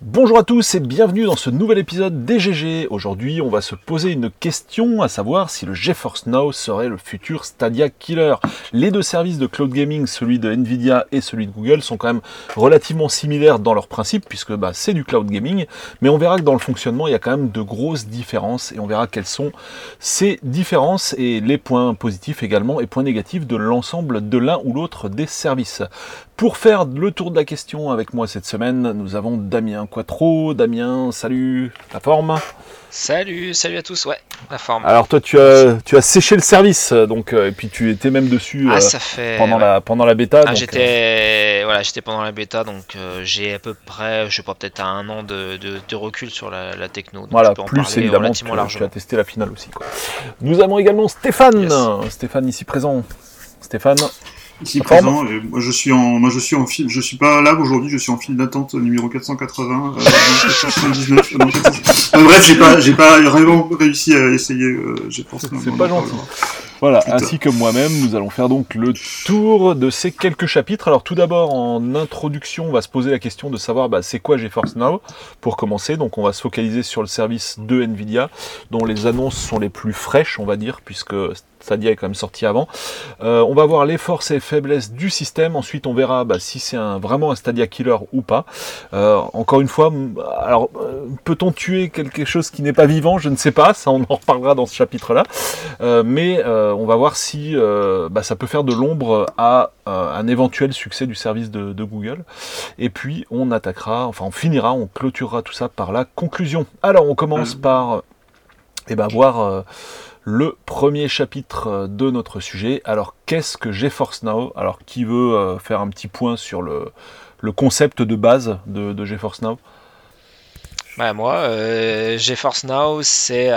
Bonjour à tous et bienvenue dans ce nouvel épisode DGG. Aujourd'hui, on va se poser une question, à savoir si le GeForce Now serait le futur Stadia Killer. Les deux services de cloud gaming, celui de Nvidia et celui de Google, sont quand même relativement similaires dans leurs principes, puisque bah, c'est du cloud gaming, mais on verra que dans le fonctionnement, il y a quand même de grosses différences, et on verra quelles sont ces différences et les points positifs également et points négatifs de l'ensemble de l'un ou l'autre des services. Pour faire le tour de la question avec moi cette semaine, nous avons Damien Quattro. Damien, salut, la forme Salut, salut à tous, ouais, la forme. Alors toi, tu as, tu as séché le service, donc euh, et puis tu étais même dessus ah, euh, ça fait, pendant la pendant la bêta. Ah, j'étais, voilà, j'étais pendant la bêta, donc euh, j'ai à peu près, je sais pas, peut-être un an de, de, de recul sur la, la techno. Donc voilà, je peux en plus parler évidemment, tu, tu as testé la finale aussi. Quoi. Nous avons également Stéphane, Yes. Stéphane ici présent. Stéphane, Ici présent, et moi je suis en, moi je suis en fil, je suis pas là aujourd'hui, je suis en file d'attente numéro 480, euh, 479, euh, non, 400. Euh, bref, j'ai pas, j'ai pas vraiment réussi à essayer, euh, j'ai pensé. C'est pas gentil. Voilà, Putain. ainsi que moi-même, nous allons faire donc le tour de ces quelques chapitres. Alors tout d'abord, en introduction, on va se poser la question de savoir bah, c'est quoi GeForce Now? Pour commencer. Donc on va se focaliser sur le service de Nvidia, dont les annonces sont les plus fraîches, on va dire, puisque Stadia est quand même sorti avant. Euh, on va voir les forces et faiblesses du système. Ensuite, on verra bah, si c'est un, vraiment un Stadia killer ou pas. Euh, encore une fois, alors euh, peut-on tuer quelque chose qui n'est pas vivant? Je ne sais pas. Ça, on en reparlera dans ce chapitre-là. Euh, mais on va voir si bah, ça peut faire de l'ombre à un éventuel succès du service de, de Google. Et puis on attaquera, enfin on finira, on clôturera tout ça par la conclusion. Alors on commence par eh ben, voir le premier chapitre euh, de notre sujet. Alors qu'est-ce que GeForce Now? Alors qui veut euh, faire un petit point sur le, concept de base de, de GeForce Now? Ouais, moi, euh, GeForce Now, c'est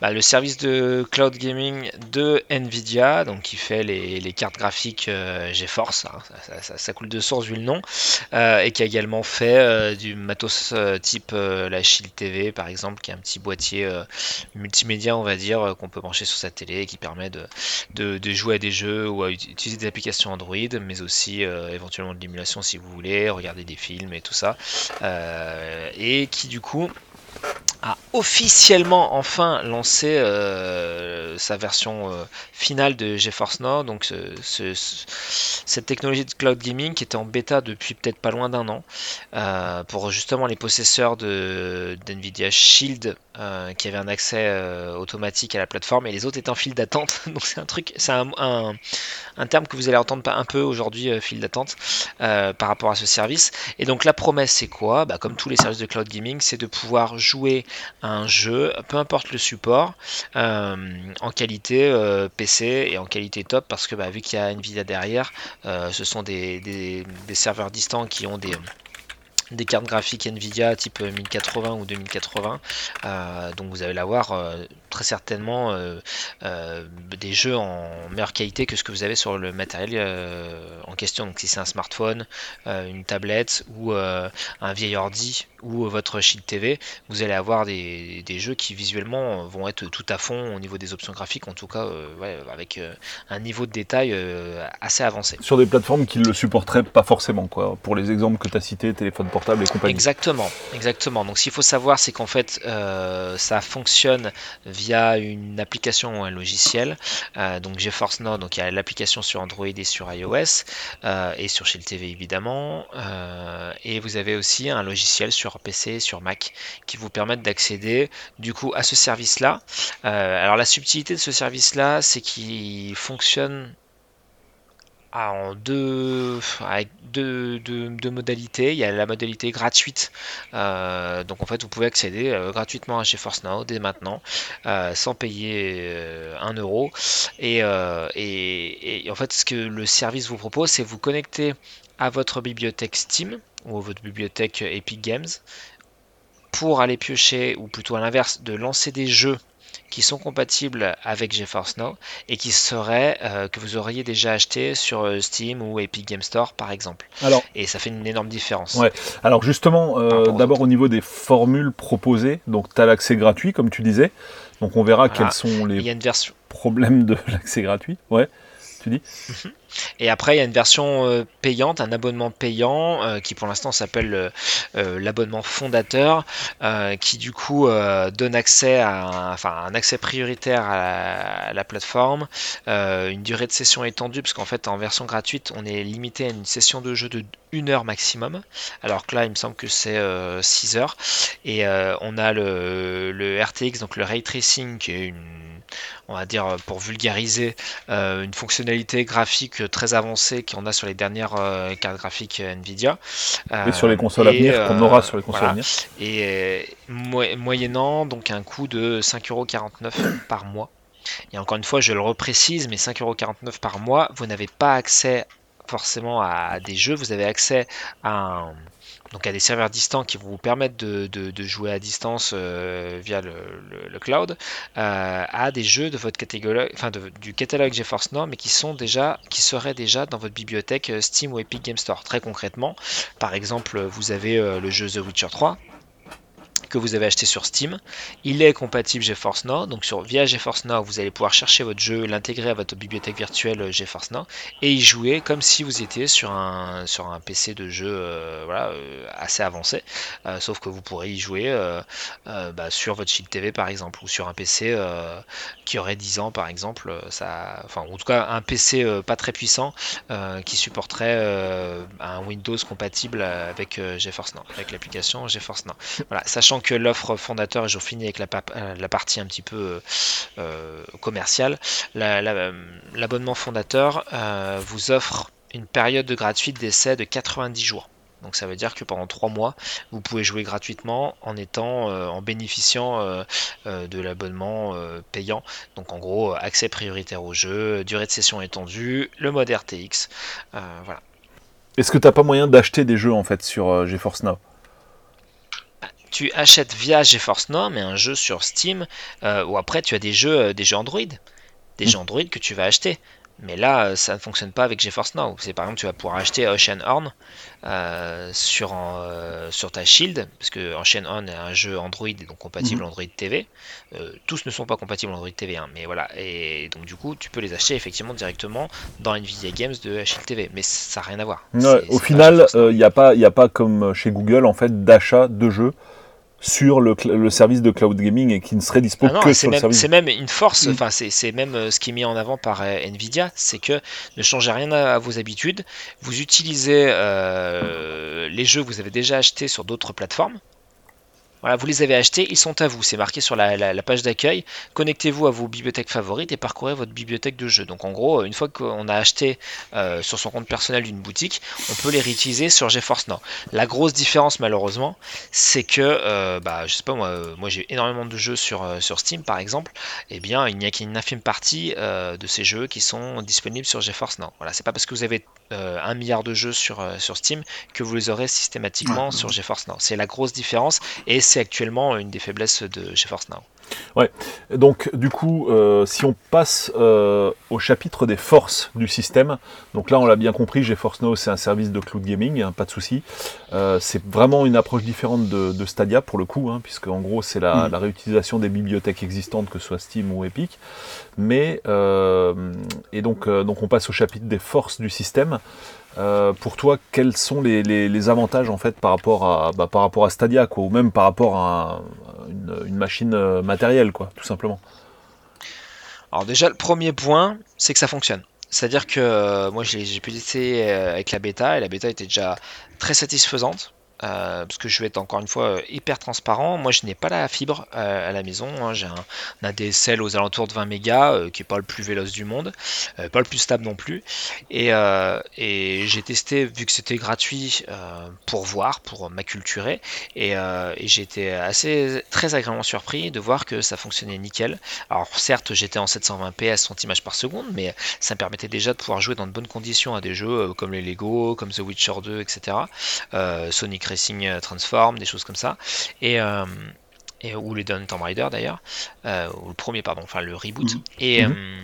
bah, le service de cloud gaming de Nvidia, donc qui fait les, cartes graphiques euh, GeForce, hein, ça, coule de source vu le nom, euh, et qui a également fait du matos type la Shield TV par exemple, qui est un petit boîtier multimédia, on va dire, qu'on peut brancher sur sa télé, et qui permet de, jouer à des jeux ou à ut- utiliser des applications Android, mais aussi éventuellement de l'émulation si vous voulez, regarder des films et tout ça. Et qui du coup officiellement enfin lancé euh, sa version euh, finale de GeForce Now, donc ce- ce- ce- cette technologie de cloud gaming qui était en bêta depuis peut-être pas loin d'un an, euh, pour justement les possesseurs de d'NVIDIA Shield qui avaient un accès automatique à la plateforme et les autres étaient en file d'attente. Donc c'est un truc, c'est un, un- terme que vous allez entendre un peu aujourd'hui, file d'attente, par rapport à ce service. Et donc la promesse c'est quoi? Bah, Comme tous les services de cloud gaming, c'est de pouvoir jouer un jeu, peu importe le support, euh, en qualité euh, PC et en qualité top, parce que bah, vu qu'il y a Nvidia derrière, euh, ce sont des serveurs distants qui ont des des cartes graphiques Nvidia type 1080 ou 2080 euh, donc vous allez l'avoir euh, très certainement euh, euh, des jeux en meilleure qualité que ce que vous avez sur le matériel euh, en question. Donc si c'est un smartphone euh, une tablette ou euh, un vieil ordi ou votre Shield TV vous allez avoir des, jeux qui visuellement vont être tout à fond au niveau des options graphiques. En tout cas euh, avec euh, un niveau de détail euh, assez avancé. Sur des plateformes qui ne le supporteraient pas forcément, quoi. Pour les exemples que tu as cités, téléphone portable et compagnie. Exactement, exactement. Donc, ce qu'il faut savoir, c'est qu'en fait, euh, ça fonctionne via une application ou un logiciel. Euh, donc, GeForce Now, donc il y a l'application sur Android et sur iOS euh, et sur Shield TV évidemment. Et vous avez aussi un logiciel sur PC et sur Mac qui vous permettent d'accéder du coup à ce service-là. Alors, la subtilité de ce service-là, c'est qu'il fonctionne ah, en deux, deux, deux- modalités. Il y a la modalité gratuite. Euh, donc en fait, vous pouvez accéder euh, gratuitement à GeForce Now dès maintenant, euh, sans payer 1 euro. Et, et- et en fait, ce que le service vous propose, c'est vous connecter à votre bibliothèque Steam ou à votre bibliothèque Epic Games pour aller piocher, ou plutôt à l'inverse, de lancer des jeux qui sont compatibles avec GeForce Now et qui seraient euh, que vous auriez déjà acheté sur euh, Steam ou Epic Game Store par exemple. Alors, Et ça fait une énorme différence. Ouais. Alors justement, euh, d'abord au niveau des formules proposées, donc tu as l'accès gratuit comme tu disais, donc on verra Voilà. quels sont Il les y a une version. problèmes de l'accès gratuit. Ouais, tu dis Et après, il y a une version payante, un abonnement payant qui pour l'instant s'appelle l'abonnement fondateur, qui du coup donne accès à un, enfin, un accès prioritaire à la, plateforme, une durée de session étendue, parce qu'en fait en version gratuite, on est limité à une session de jeu de 1 heure maximum, alors que là il me semble que c'est 6 heures. Et on a le, le RTX, donc le ray tracing, qui est une on va dire pour vulgariser, euh, une fonctionnalité graphique très avancée qu'on a sur les dernières euh, cartes graphiques Nvidia. et sur les consoles à venir, qu'on aura sur les consoles à venir. Et moyennant donc un coût de 5,49€ par mois. Et encore une fois, je le reprécise, mais 5,49€ par mois, vous n'avez pas accès forcément à des jeux, vous avez accès à un, donc à des serveurs distants qui vous permettre de, jouer à distance euh, via le, cloud euh, à des jeux de votre catalogue, du catalogue GeForce Now, mais qui sont déjà, qui seraient déjà dans votre bibliothèque euh, Steam ou Epic Game Store. Très concrètement, par exemple, vous avez le jeu The Witcher 3 que vous avez acheté sur Steam. Il est compatible GeForce Now, donc sur, via GeForce Now, vous allez pouvoir chercher votre jeu, l'intégrer à votre bibliothèque virtuelle euh, GeForce Now et y jouer comme si vous étiez sur un, sur un PC de jeu euh, voilà, euh, assez avancé, sauf que vous pourrez y jouer bah, sur votre Shield TV par exemple, ou sur un PC qui aurait 10 ans par exemple, ça, enfin en tout cas un PC pas très puissant qui supporterait un Windows compatible avec GeForce Now, avec l'application GeForce Now. Voilà, sachant que l'offre fondateur, et je finis avec la, euh, la, partie un petit peu euh, euh, commerciale, l'abonnement fondateur vous offre une période de gratuite d'essai de 90 jours. Donc ça veut dire que pendant 3 mois, vous pouvez jouer gratuitement en étant en bénéficiant de l'abonnement payant. Donc en gros, accès prioritaire au jeu, durée de session étendue, le mode RTX. voilà. Est-ce que tu n'as pas moyen d'acheter des jeux en fait sur GeForce Now? Tu achètes via GeForce Now, mais un jeu sur Steam, euh, ou après tu as des jeux, euh, des jeux Android, des jeux Android que tu vas acheter. Mais là, euh, ça ne fonctionne pas avec GeForce Now. C'est par exemple, tu vas pouvoir acheter Ocean Horn sur, sur ta Shield, parce que Ocean Horn est un jeu Android donc compatible mhm. Android TV. tous ne sont pas compatibles Android TV, hein, mais voilà. Et donc du coup, tu peux les acheter effectivement directement dans Nvidia Games de Shield TV, mais ça n'a rien à voir. au final, il n'y a pas, a pas comme chez Google en fait d'achat de jeux sur le, service de cloud gaming et qui ne serait dispo ah que sur le service. C'est même une force, enfin c'est même euh, ce qui est mis en avant par euh, Nvidia, c'est que ne changez rien à, vos habitudes, vous utilisez euh, les jeux que vous avez déjà achetés sur d'autres plateformes, voilà, vous les avez achetés, ils sont à vous. C'est marqué sur la, page d'accueil. Connectez-vous à vos bibliothèques favorites et parcourez votre bibliothèque de jeux. Donc en gros, une fois qu'on a acheté euh, sur son compte personnel d'une boutique, on peut les réutiliser sur GeForce Now. La grosse différence malheureusement, c'est que, euh, bah, je sais pas moi, euh, moi j'ai énormément de jeux sur, sur Steam par exemple. Et eh bien, il n'y a qu'une infime partie de ces jeux qui sont disponibles sur GeForce Now. Voilà, c'est pas parce que vous avez un milliard de jeux sur, sur Steam que vous les aurez systématiquement sur GeForce Now. C'est la grosse différence et c'est actuellement une des faiblesses de GeForce Now. Ouais, donc du coup, euh, si on passe euh, au chapitre des forces du système, donc là on l'a bien compris, GeForce Now c'est un service de cloud gaming, hein, pas de souci. Euh, c'est vraiment une approche différente de, Stadia pour le coup, hein, puisque en gros c'est la, mm. la, réutilisation des bibliothèques existantes, que ce soit Steam ou Epic. Mais, et donc, donc on passe au chapitre des forces du système. Euh, pour toi, quels sont les, avantages en fait par rapport à, bah, par rapport à Stadia, quoi, ou même par rapport à, une, machine euh, matérielle, quoi, tout simplement? Alors déjà, le premier point, c'est que ça fonctionne. C'est-à-dire que euh, moi, j'ai pu tester avec la bêta, et la bêta était déjà très satisfaisante. Euh, parce que je vais être encore une fois euh, hyper transparent. Moi, je n'ai pas la fibre euh, à la maison. Hein. J'ai un, ADSL aux alentours de 20 mégas, qui est pas le plus véloce du monde, pas le plus stable non plus. Et, j'ai testé, vu que c'était gratuit, pour voir, pour m'acculturer. Et, et j'ai été assez très agréablement surpris de voir que ça fonctionnait nickel. Alors certes, j'étais en 720 ps 100 images par seconde, mais ça me permettait déjà de pouvoir jouer dans de bonnes conditions à des jeux comme les Lego, comme The Witcher 2, etc. Sonic Racing euh, Transform, des choses comme ça. Et, euh, et ou les Tomb Raider d'ailleurs, euh, ou le premier pardon, enfin le reboot. Mhm. Et mhm.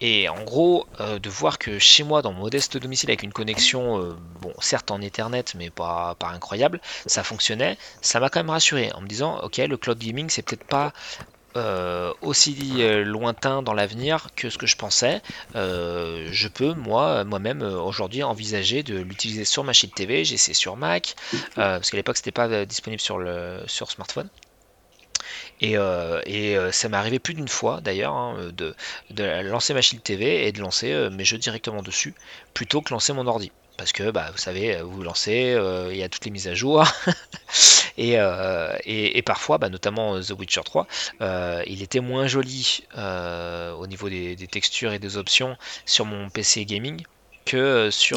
Et en gros, de voir que chez moi, dans mon modeste domicile, avec une connexion, bon, certes en Ethernet, mais pas, pas incroyable, ça fonctionnait, ça m'a quand même rassuré en me disant, ok, le cloud gaming, c'est peut-être pas euh, aussi euh, lointain dans l'avenir que ce que je pensais. Euh, je peux, moi, moi-même, aujourd'hui, envisager de l'utiliser sur ma Shield TV. J'ai essayé sur Mac, parce qu'à l'époque, c'était pas disponible sur, sur smartphone. Et, ça m'est arrivé plus d'une fois d'ailleurs hein, de, de, lancer ma Shield TV et de lancer mes jeux directement dessus plutôt que lancer mon ordi parce que bah, vous savez, vous lancez, il y a toutes les mises à jour, Euh, et, et, parfois, bah, notamment euh, The Witcher 3, euh, il était moins joli au niveau des, textures et des options sur mon PC gaming que sur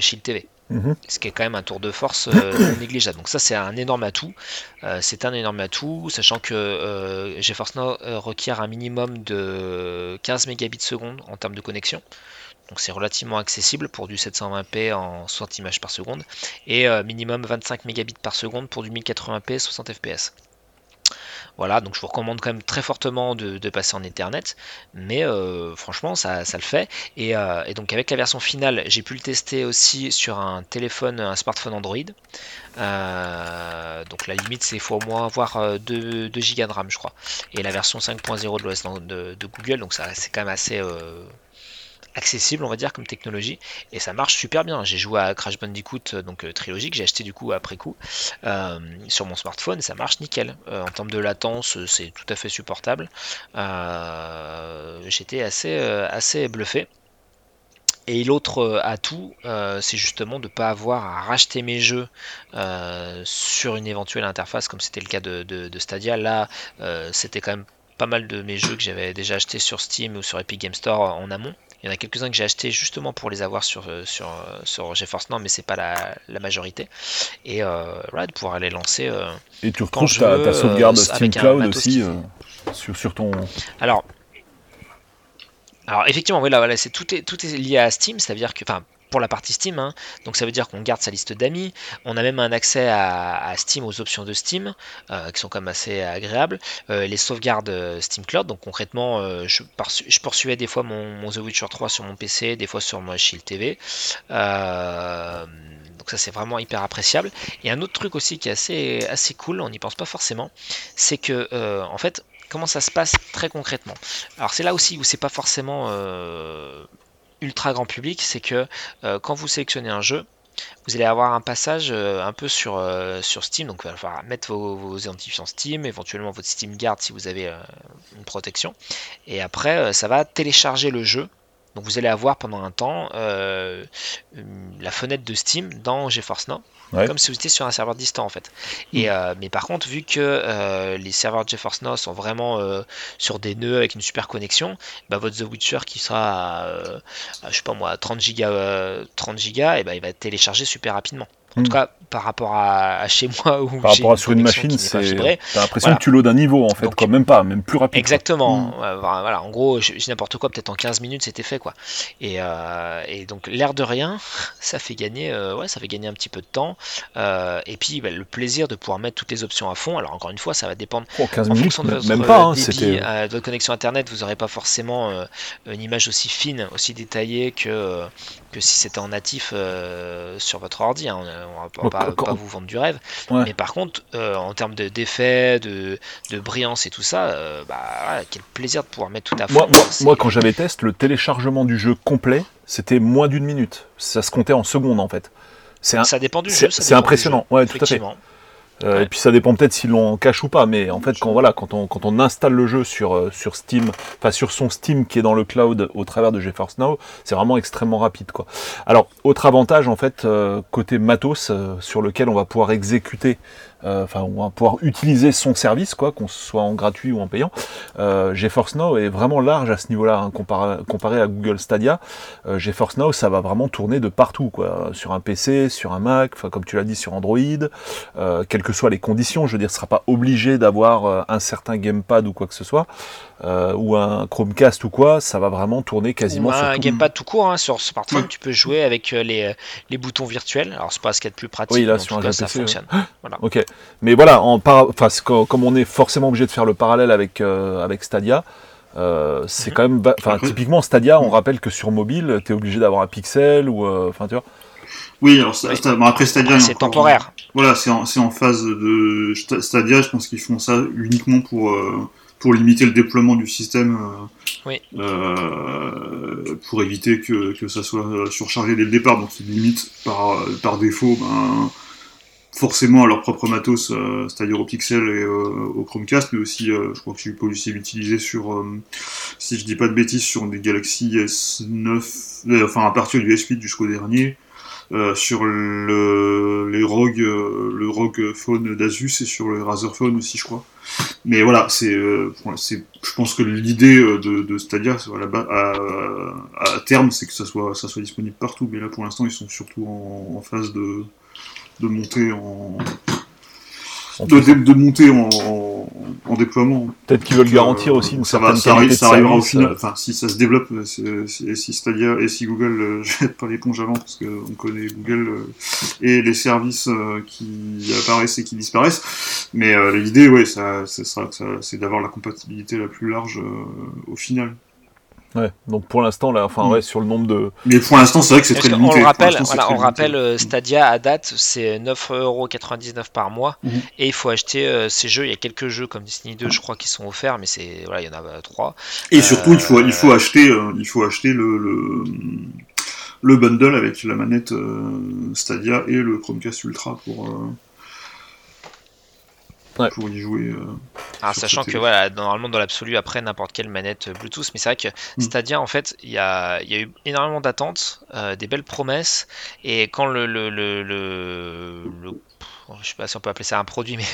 Shield TV. Mhm. Ce qui est quand même un tour de force négligeable. Donc ça c'est un énorme atout. c'est un énorme atout, sachant que GeForce Now requiert un minimum de 15 mégabits seconde en termes de connexion. Donc c'est relativement accessible pour du 720p en 60 images par seconde et euh, minimum 25 mégabits par seconde pour du 1080p 60 fps. Voilà, donc je vous recommande quand même très fortement de, passer en Ethernet, mais euh, franchement ça, le fait. Euh, et, donc avec la version finale, j'ai pu le tester aussi sur un téléphone, un smartphone Android. donc la limite c'est faut au moins avoir 2, Go de RAM je crois. Et la version 5.0 de l'OS de, de, Google, donc ça c'est quand même assez accessible, on va dire, comme technologie, et ça marche super bien. J'ai joué à Crash Bandicoot, euh, donc euh, trilogie, que j'ai acheté du coup après coup euh, sur mon smartphone, ça marche nickel. en termes de latence, c'est tout à fait supportable. J'étais assez, assez bluffé. Et l'autre atout, c'est justement de ne pas avoir à racheter mes jeux sur une éventuelle interface, comme c'était le cas de, de Stadia. Là, c'était quand même pas mal de mes jeux que j'avais déjà achetés sur Steam ou sur Epic Game Store en amont. Il y en a quelques-uns que j'ai achetés justement pour les avoir sur, euh, sur, euh, sur GeForce Now, mais c'est pas la, majorité. Et euh, voilà, de pouvoir les lancer. Et tu retrouves ta, sauvegarde Steam Cloud aussi sur, sur ton. Alors, alors effectivement, voilà, voilà, c'est tout est tout est lié à Steam, c'est-à-dire que, enfin, pour la partie Steam. Hein. Donc ça veut dire qu'on garde sa liste d'amis. On a même un accès à, Steam, aux options de Steam, euh, qui sont quand même assez agréables. Euh, les sauvegardes euh, Steam Cloud. Donc concrètement, je, je, poursuivais des fois mon, The Witcher 3 sur mon PC, des fois sur mon Shield TV. donc ça c'est vraiment hyper appréciable. Et un autre truc aussi qui est assez, assez cool, on n'y pense pas forcément, c'est que en fait comment ça se passe très concrètement? Alors c'est là aussi où c'est pas forcément ultra grand public, c'est que euh, quand vous sélectionnez un jeu, vous allez avoir un passage euh, un peu sur, euh, sur Steam, donc il va falloir mettre vos, identifiants Steam, éventuellement votre Steam Guard si vous avez une protection, et après ça va télécharger le jeu donc vous allez avoir pendant un temps euh, la fenêtre de Steam dans GeForce Now, comme si vous étiez sur un serveur distant en fait. Et, mm. euh, mais par contre, vu que euh, les serveurs de GeForce Now sont vraiment sur des nœuds avec une super connexion, bah, votre The Witcher qui sera à, je sais pas moi 30 giga, 30 giga, et bah, il va être téléchargé super rapidement. En tout hmm. cas, par rapport à, chez moi ou par rapport à sur une machine, c'est t'as l'impression que tu loads un niveau en fait, quand même pas, même plus rapide. Exactement. Hmm. Voilà, en gros, je, n'importe quoi, peut-être en 15 minutes c'était fait quoi. Et, euh, et donc l'air de rien, ça fait gagner, euh, ouais, ça fait gagner un petit peu de temps. Euh, et puis bah, le plaisir de pouvoir mettre toutes les options à fond. Alors encore une fois, ça va dépendre. Oh, 15 en minutes, de votre même pas. Hein, débit, de votre connexion internet, vous n'aurez pas forcément une image aussi fine, aussi détaillée que que si c'était en natif sur votre ordi. Hein. On, va pas, pas, vous vendre du rêve. Mais par contre, euh, en termes d'effets, de, de, brillance et tout ça, euh, bah, quel plaisir de pouvoir mettre tout à fond. Moi, quand j'avais testé, le téléchargement du jeu complet, c'était moins d'une minute. Ça se comptait en secondes en fait. Un... Ça dépend du jeu. C'est impressionnant, ouais, tout à fait. Euh, et puis ça dépend peut-être s'ils l'ont en cache ou pas, mais en fait quand voilà, quand on, quand on installe le jeu sur, euh, sur Steam, enfin sur son Steam qui est dans le cloud au travers de GeForce Now, c'est vraiment extrêmement rapide quoi. Alors autre avantage en fait euh, côté matos sur lequel on va pouvoir exécuter enfin, on va pouvoir utiliser son service, quoi, qu'on soit en gratuit ou en payant. Euh, GeForce Now est vraiment large à ce niveau-là, hein, comparé, à Google Stadia. Euh, GeForce Now, ça va vraiment tourner de partout, quoi, sur un PC, sur un Mac, enfin, comme tu l'as dit, sur Android, euh, quelles que soient les conditions. Je veux dire, ce sera pas obligé d'avoir un certain gamepad ou quoi que ce soit. Euh, ou un Chromecast ou quoi, ça va vraiment tourner quasiment ou sur un gamepad tout court hein, sur smartphone, tu peux jouer avec euh, les, les boutons virtuels. Alors c'est pas ce qu'il y a de plus pratique, oui, là, sur un ça fonctionne. Voilà. Ok, mais voilà, en enfin, comme on est forcément obligé de faire le parallèle avec euh, avec Stadia. c'est mhm. quand même, enfin typiquement Stadia, on rappelle que sur mobile, tu es obligé d'avoir un pixel ou, enfin tu vois. Oui, alors après Stadia, c'est temporaire. Voilà, c'est en, en, phase de Stadia. Je pense qu'ils font ça uniquement pour pour limiter le déploiement du système, Oui. euh, pour éviter que, que ça soit surchargé dès le départ. Donc ils limitent par, par défaut ben, forcément à leur propre matos, euh, c'est-à-dire au Pixel et euh, au Chromecast, mais aussi, euh, je crois que j'ai pu aussi l'utiliser sur, euh, si je dis pas de bêtises, sur des Galaxy S9, euh, enfin à partir du S8 jusqu'au dernier, sur le, les ROG, le ROG Phone d'Asus et sur le Razer Phone aussi, je crois. Mais voilà, c'est, je pense que l'idée de, de Stadia, bah, à, à terme, c'est que ça soit, ça soit disponible partout. Mais là, pour l'instant, ils sont surtout en phase de, de monter en, de, de, monter en, en, en déploiement. Peut-être qu'ils veulent Euh, garantir aussi une ça certaine va, ça, arrive, ça arrivera au final. Enfin, si ça se développe, euh, et si Stadia et si Google euh, jette pas l'éponge avant, parce qu'on connaît Google euh, et les services qui apparaissent et qui disparaissent. Mais l'idée, ouais, ça, ça c'est d'avoir la compatibilité la plus large au final. Ouais. Donc pour l'instant, là, enfin, Mm. ouais, sur le nombre de. Mais pour l'instant, c'est vrai que c'est très limité. le Pour rappelle, voilà, on rappelle euh, Stadia à date, c'est 9,99€ par mois. Mhm. Et il faut acheter euh, ces jeux. Il y a quelques jeux comme Destiny 2, je crois, qui sont offerts, mais c'est voilà, il y en a euh, trois. Et surtout, il faut, il faut acheter, euh, il faut acheter le, le, le bundle avec la manette euh, Stadia et le Chromecast Ultra pour, euh, Ouais. pour y jouer. euh. Alors, sachant que voilà, normalement dans l'absolu, après n'importe quelle manette euh, Bluetooth, mais c'est vrai que Mm. Stadia, en fait, il y a, il y a eu énormément d'attentes, euh, des belles promesses, et quand le, le, le, le- le- je sais pas si on peut appeler ça un produit, mais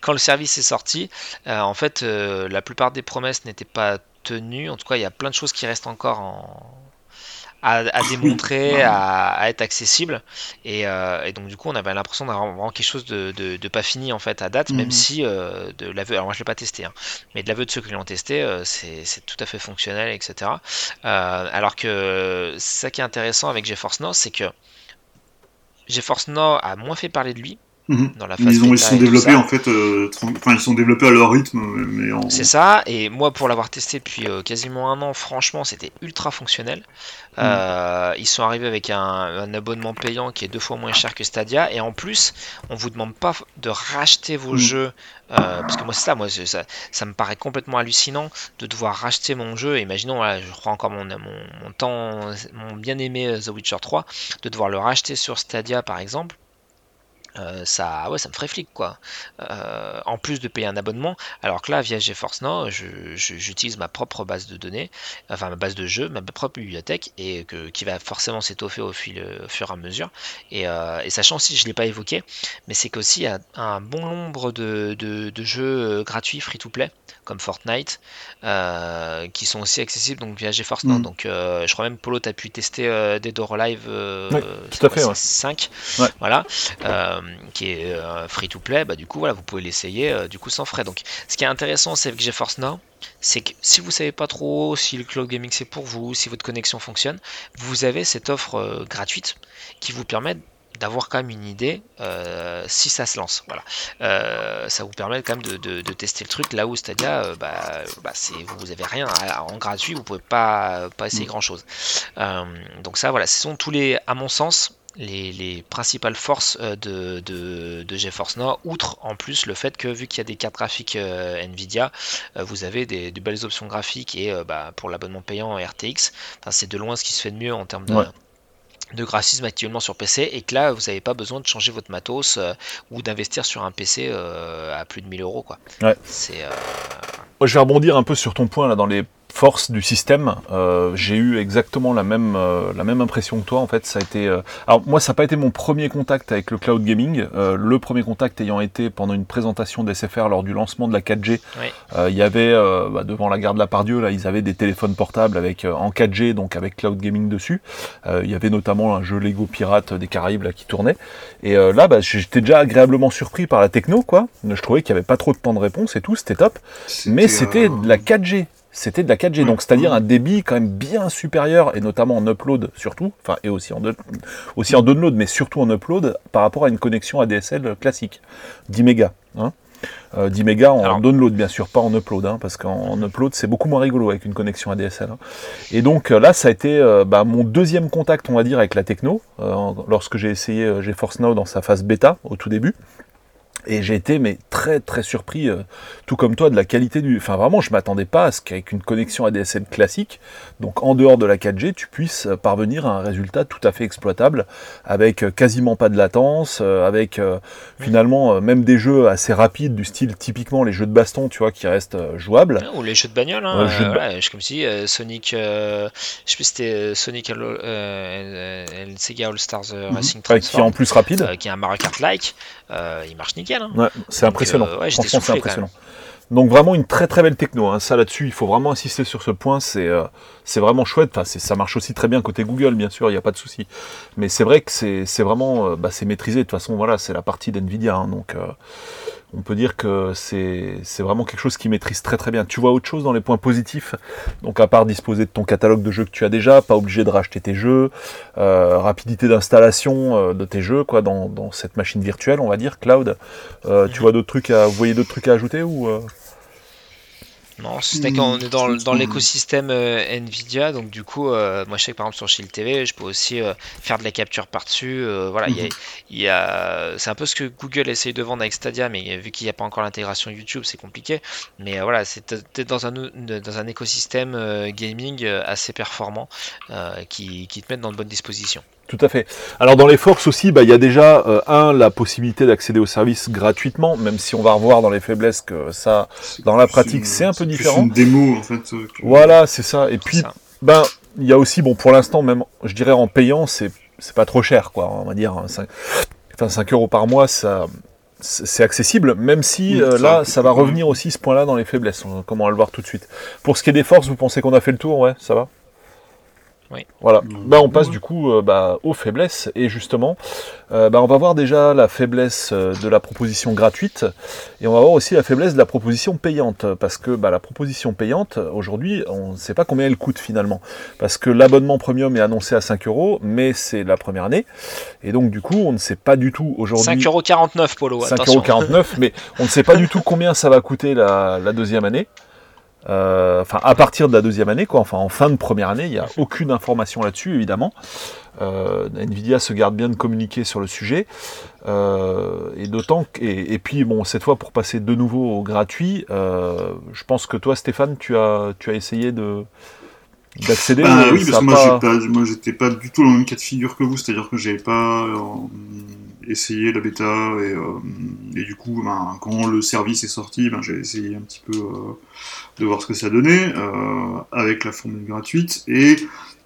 quand le service est sorti, euh, en fait, euh, la plupart des promesses n'étaient pas tenues. En tout cas, il y a plein de choses qui restent encore en à, à démontrer, à, à être accessible. Et, euh, et donc du coup, on avait l'impression d'avoir vraiment quelque chose de, de, de pas fini en fait à date, même Mhm. si euh, de l'aveu, alors moi je l'ai pas testé, hein, mais de l'aveu de ceux qui l'ont testé, euh, c'est tout à fait fonctionnel, etc. Alors que ça qui est intéressant avec GeForce Now, c'est que GeForce Now a moins fait parler de lui Mhm. dans la phase Ils, ont, ils sont développés en fait, euh, enfin ils sont développés à leur rythme, mais en. C'est ça, et moi pour l'avoir testé depuis euh, quasiment un an, franchement c'était ultra fonctionnel. Euh, ils sont arrivés avec un, un abonnement payant qui est deux fois moins cher que Stadia, et en plus on vous demande pas de racheter vos Mm. jeux, euh, parce que moi c'est ça, moi ça, ça me paraît complètement hallucinant de devoir racheter mon jeu. Imaginons, voilà, je crois encore mon, mon, mon temps, mon bien aimé The Witcher 3, de devoir le racheter sur Stadia par exemple. Euh, ça, ouais, ça me ferait flic quoi. Euh, en plus de payer un abonnement, alors que là, via GeForce Now, j'utilise ma propre base de données, enfin ma base de jeux, ma propre bibliothèque, et que, qui va forcément s'étoffer au, fil- au fur et à mesure. Et, euh, et sachant aussi, je ne l'ai pas évoqué, mais c'est qu'aussi il y a un bon nombre de, de- de jeux gratuits free-to-play, comme Fortnite, qui sont aussi accessibles donc via GeForce Now. Mm. Donc je crois même Polo, tu as pu tester Dead or Alive euh, Oui, c'est tout à quoi, fait, ouais. c'est 5, Ouais. voilà, qui est free to play, bah du coup voilà, vous pouvez l'essayer euh, du coup sans frais. Donc ce qui est intéressant c'est avec GeForce Now, c'est que si vous savez pas trop si le cloud gaming c'est pour vous, si votre connexion fonctionne, vous avez cette offre euh, gratuite qui vous permet d'avoir quand même une idée euh, si ça se lance. Voilà, Euh, ça vous permet quand même de, de- de tester le truc là où Stadia, euh, bah, bah, vous avez rien à- en gratuit, vous pouvez pas pas essayer Mm. grand chose. donc ça voilà, ce sont tous les, à mon sens, les, les principales forces euh, de, de, de GeForce Now, outre en plus le fait que vu qu'il y a des cartes graphiques euh, Nvidia, euh, vous avez des, de belles options graphiques et euh, bah, pour l'abonnement payant RTX, enfin, c'est de loin ce qui se fait de mieux en termes de, Ouais. de graphisme actuellement sur PC et que là vous n'avez pas besoin de changer votre matos euh, ou d'investir sur un PC euh, à plus de 1000 euros quoi. Ouais. C'est euh, Moi, je vais rebondir un peu sur ton point là dans les forces du système. Euh, j'ai eu exactement la même euh, la même impression que toi. En fait, ça a été. euh, Alors moi, ça n'a pas été mon premier contact avec le cloud gaming. Euh, le premier contact ayant été pendant une présentation d'SFR lors du lancement de la 4G. Ouais. Euh, Il y avait euh, bah, devant la gare de la Pardieu là, ils avaient des téléphones portables avec euh, en 4G donc avec cloud gaming dessus. Euh, il y avait notamment un jeu Lego Pirate des Caraïbes là qui tournait. Et euh, là, bah, j'étais déjà agréablement surpris par la techno quoi. Je trouvais qu'il y avait pas trop de temps de réponse et tout, c'était top. Mais c'était de la 4G. C'était de la 4G, donc c'est-à-dire un débit quand même bien supérieur, et notamment en upload surtout, enfin et aussi en, aussi en download, mais surtout en upload par rapport à une connexion ADSL classique, 10 mégas. Hein. Euh, 10 mégas en Alors- download bien sûr, pas en upload, hein, parce qu'en en upload c'est beaucoup moins rigolo avec une connexion ADSL. hein. Et donc euh, là ça a été euh, bah, mon deuxième contact on va dire avec la techno, euh, lorsque j'ai essayé GeForce Now dans sa phase bêta au tout début. Et j'ai été mais très très surpris, euh, tout comme toi, de la qualité du. Enfin vraiment, je m'attendais pas à ce qu'avec une connexion ADSL classique, donc en dehors de la 4G, tu puisses euh, parvenir à un résultat tout à fait exploitable, avec euh, quasiment pas de latence, avec finalement même des jeux assez rapides du style typiquement les jeux de baston, tu vois, qui restent jouables. Ou les jeux de bagnole, hein, comme si Sonic, je sais plus c'était Sonic et Sega All Stars mhm. Racing Transform, qui est en plus rapide, qui est un Mario Kart like, il marche nickel. Hein. Ouais, c'est impressionnant. Euh, Franchement, c'est impressionnant. Donc vraiment une très très belle techno. Hein. Ça là-dessus, il faut vraiment insister sur ce point. C'est euh, c'est vraiment chouette. Enfin, ça marche aussi très bien côté Google, bien sûr, il n'y a pas de souci. Mais c'est vrai que c'est vraiment euh, bah, c'est maîtrisé. De toute façon, voilà, c'est la partie d'NVIDIA. Hein. donc on peut dire que c'est vraiment quelque chose qui maîtrise très très bien. Tu vois autre chose dans les points positifs? Donc à part disposer de ton catalogue de jeux que tu as déjà, pas obligé de racheter tes jeux, euh, rapidité d'installation euh, de tes jeux quoi dans, cette machine virtuelle, on va dire, cloud. Euh, tu vois d'autres trucs à, vous voyez d'autres trucs à ajouter ou non, c'était quand on est dans, dans l'écosystème euh, Nvidia, donc du coup, euh, moi je sais que par exemple sur Shield TV, je peux aussi euh, faire de la capture par-dessus. voilà, il y a, c'est un peu ce que Google essaye de vendre avec Stadia, mais vu qu'il n'y a pas encore l'intégration YouTube, c'est compliqué. Mais voilà, c'est dans un, dans un écosystème gaming assez performant qui, qui te met dans de bonnes dispositions. Tout à fait. Alors dans les forces aussi, bah, il y a déjà euh, un la possibilité d'accéder au service gratuitement, même si on va revoir dans les faiblesses que ça, dans la pratique, c'est un peu différent. C'est une démo en fait. Euh, voilà, c'est ça. Et puis, ben, il y a aussi, bon, pour l'instant, même, je dirais en payant, c'est c'est pas trop cher, quoi. On va dire 5, hein, enfin 5 euros par mois, ça c'est accessible, même si euh, là, ça va revenir aussi ce point-là dans les faiblesses. Comment on va le voir tout de suite. Pour ce qui est des forces, vous pensez qu'on a fait le tour? Ouais, ça va? Voilà. Bah, on passe du coup euh, bah, aux faiblesses. Et justement, euh, bah, on va voir déjà la faiblesse euh, de la proposition gratuite. Et on va voir aussi la faiblesse de la proposition payante. Parce que bah, la proposition payante, aujourd'hui, on ne sait pas combien elle coûte finalement. Parce que l'abonnement premium est annoncé à 5 euros, mais c'est la première année. Et donc, du coup, on ne sait pas du tout aujourd'hui. 5,49 euros, Polo. 5,49 euros, mais on ne sait pas du tout combien ça va coûter la deuxième année. Euh, enfin, à partir de la deuxième année, quoi, enfin en fin de première année, il n'y a aucune information là-dessus, évidemment. Euh, Nvidia se garde bien de communiquer sur le sujet. Euh, et d'autant et, et, puis bon, cette fois pour passer de nouveau au gratuit, je pense que toi, Stéphane, tu as, tu as essayé de d'accéder. Bah, oui, parce que moi, pas, j'étais pas du tout dans le même cas de figure que vous, c'est-à-dire que j'avais pas essayé la bêta et, et du coup, ben, quand le service est sorti, ben, j'ai essayé un petit peu de voir ce que ça donnait euh, avec la formule gratuite et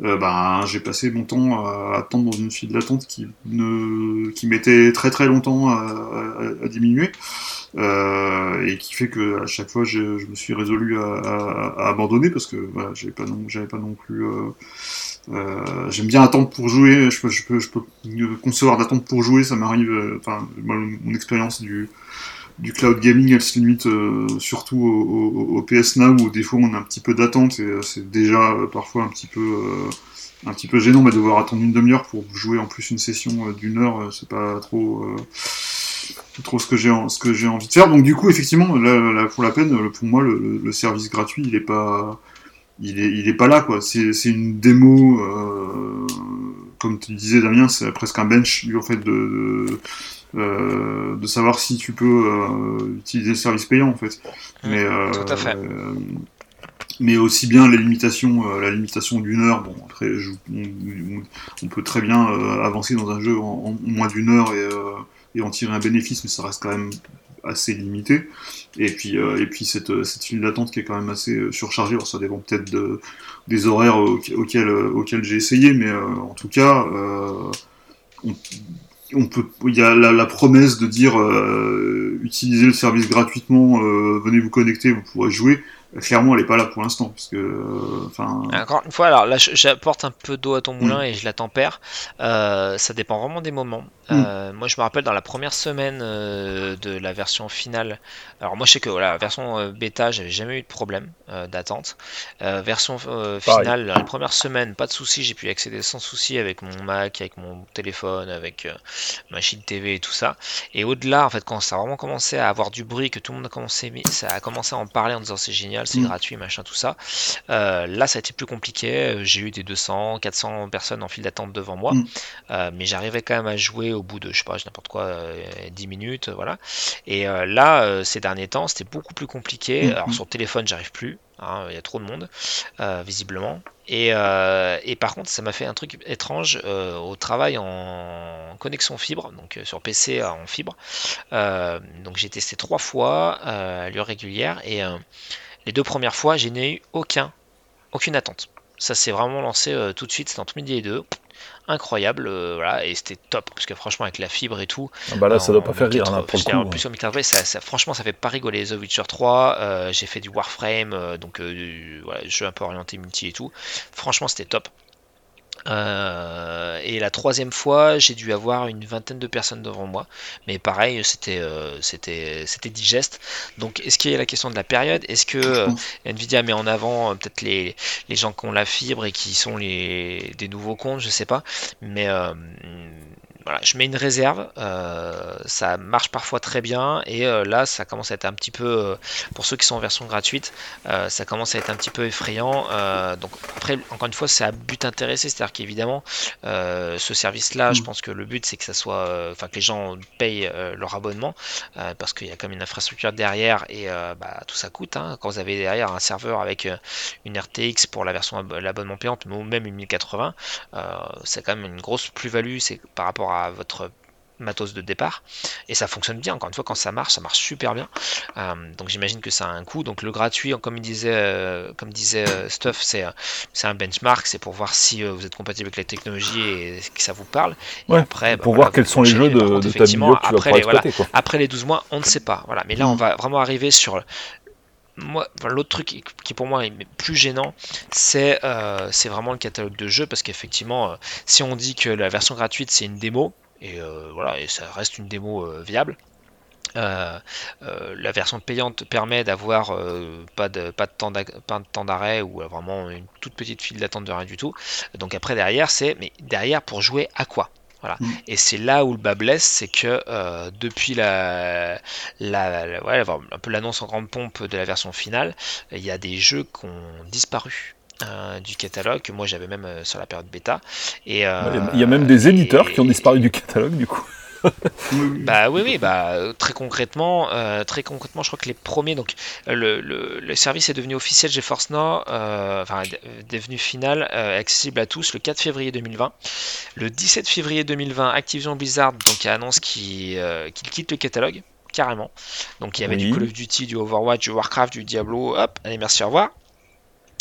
euh, ben, j'ai passé mon temps à attendre dans une file d'attente qui, ne, qui mettait très très longtemps à, diminuer euh, et qui fait que à chaque fois je, me suis résolu à, abandonner parce que voilà, j'avais pas j'avais pas non plus j'aime bien attendre pour jouer je peux, concevoir d'attendre pour jouer ça m'arrive enfin mon expérience du cloud gaming, elle se limite euh, surtout au, Now où des fois on a un petit peu d'attente et euh, c'est déjà euh, parfois un petit peu gênant, mais devoir attendre une demi-heure pour jouer en plus une session d'une heure, c'est pas trop trop ce que j'ai ce que j'ai envie de faire. Donc du coup, effectivement, là, pour la peine, pour moi, le, service gratuit, il est pas il est, il est pas là quoi. C'est une démo, comme tu disais Damien, c'est presque un bench en fait de euh, de savoir si tu peux euh, utiliser le service payant en fait. Mmh, mais, tout à fait. Euh, mais aussi bien la limitation, la limitation d'une heure. Bon, après, on, peut très bien avancer dans un jeu en, moins d'une heure et, en tirer un bénéfice, mais ça reste quand même assez limité. Et puis, et puis cette, cette file d'attente qui est quand même assez surchargée. Alors, ça dépend peut-être de, des horaires auxquels, auxquels j'ai essayé, mais en tout cas, on, peut, il y a la, promesse de dire euh, utilisez le service gratuitement, euh, venez vous connecter, vous pourrez jouer clairement elle est pas là pour l'instant parce que euh, enfin encore une fois alors là j'apporte un peu d'eau à ton moulin et je la tempère. Euh, ça dépend vraiment des moments. Mm. euh, moi je me rappelle dans la première semaine de la version finale. Alors moi je sais que voilà la version bêta j'avais jamais eu de problème d'attente. Version finale dans la première semaine pas de souci j'ai pu y accéder sans souci avec mon Mac avec mon téléphone avec machine TV et tout ça. Et au-delà en fait quand ça a vraiment commencé à avoir du bruit que tout le monde a commencé ça a commencé à en parler en disant c'est génial génial, c'est Mm. gratuit, machin, tout ça. Euh, là, ça a été plus compliqué. J'ai eu des 200, 400 personnes en file d'attente devant moi, Mm. Euh, mais j'arrivais quand même à jouer au bout de, je sais pas, n'importe quoi, euh, 10 minutes, euh, voilà. Et euh, là, euh, ces derniers temps, c'était beaucoup plus compliqué. Mm. Alors sur téléphone, j'arrive plus. hein, Il y a trop de monde, euh, visiblement. Et, euh, et par contre, ça m'a fait un truc étrange euh, au travail en connexion fibre, donc euh, sur PC en fibre. Euh, donc j'ai testé trois fois euh, à l'heure régulière et euh, les deux premières fois, je n'ai eu aucun, aucune attente. Ça s'est vraiment lancé euh, tout de suite, c'était entre midi et deux. Incroyable, euh, voilà, et c'était top parce que franchement, avec la fibre et tout, Ah bah là, ça en doit pas faire rire 1080, là, pour le je veux dire, coup. plus sur 1080, ça, ça- franchement, ça fait pas rigoler. The Witcher 3, euh, j'ai fait du Warframe, euh, donc euh, voilà, jeu un peu orienté multi et tout. Franchement, c'était top. Euh, et la troisième fois, j'ai dû avoir une vingtaine de personnes devant moi, mais pareil, c'était euh, c'était c'était digeste. Donc, est-ce qu'il y a la question de la période? Est-ce que euh. Nvidia met en avant peut-être les, les gens qui ont la fibre et qui sont les des nouveaux comptes, je sais pas, mais voilà, je mets une réserve. euh, ça marche parfois très bien et euh, là, ça commence à être un petit peu, euh, pour ceux qui sont en version gratuite, ça commence à être un petit peu effrayant. donc après, encore une fois, c'est à but intéressé, c'est-à-dire qu'évidemment, ce service-là, je Mm. pense que le but c'est que ça soit, enfin que les gens payent leur abonnement parce qu'il y a quand même une infrastructure derrière et bah, tout ça coûte. hein. Quand vous avez derrière un serveur avec une RTX pour la version ab- l'abonnement payante, ou même une 1080, euh, c'est quand même une grosse plus-value c'est par rapport à votre matos de départ et ça fonctionne bien encore une fois quand ça marche ça marche super bien Euh, donc j'imagine que ça a un coût donc le gratuit comme il disait euh, comme disait euh, Stuff c'est c'est un benchmark c'est pour voir si vous êtes compatible avec la technologie et que ça vous parle et Ouais, après bah, pour voilà, voir quels sont les jeux de, contre, de ta que tu après les, voilà, exploiter. Quoi. après les 12 mois, on ne sait pas. Voilà. Mais là, on Mm. va vraiment arriver sur. L'autre truc qui, pour moi est plus gênant, c'est euh, c'est vraiment le catalogue de jeux parce qu'effectivement, euh, si on dit que la version gratuite c'est une démo et euh, voilà, et ça reste une démo viable. la version payante permet d'avoir pas de pas de temps d'arrêt ou vraiment une toute petite file d'attente de rien du tout. Donc après derrière c'est mais derrière pour jouer à quoi? Voilà. Mm. Et c'est là où le bas blesse, c'est que euh, depuis la, la, la- ouais, un peu l'annonce en grande pompe de la version finale, il y a des jeux qui ont disparu. euh, du catalogue que moi j'avais même euh, sur la période bêta et euh, Il y a- même des et- éditeurs qui ont disparu du catalogue du coup. Bah oui, oui, bah très concrètement, euh, très concrètement, je crois que les premiers, donc le, le, le service est devenu officiel GeForce Now, euh, enfin est devenu final, euh, accessible à tous le 4 février 2020. Le 17 février 2020, Activision Blizzard donc annonce qu'il euh, qu'il quitte le catalogue carrément. Donc il y avait Oui. du Call of Duty, du Overwatch, du Warcraft, du Diablo, hop, allez merci au revoir.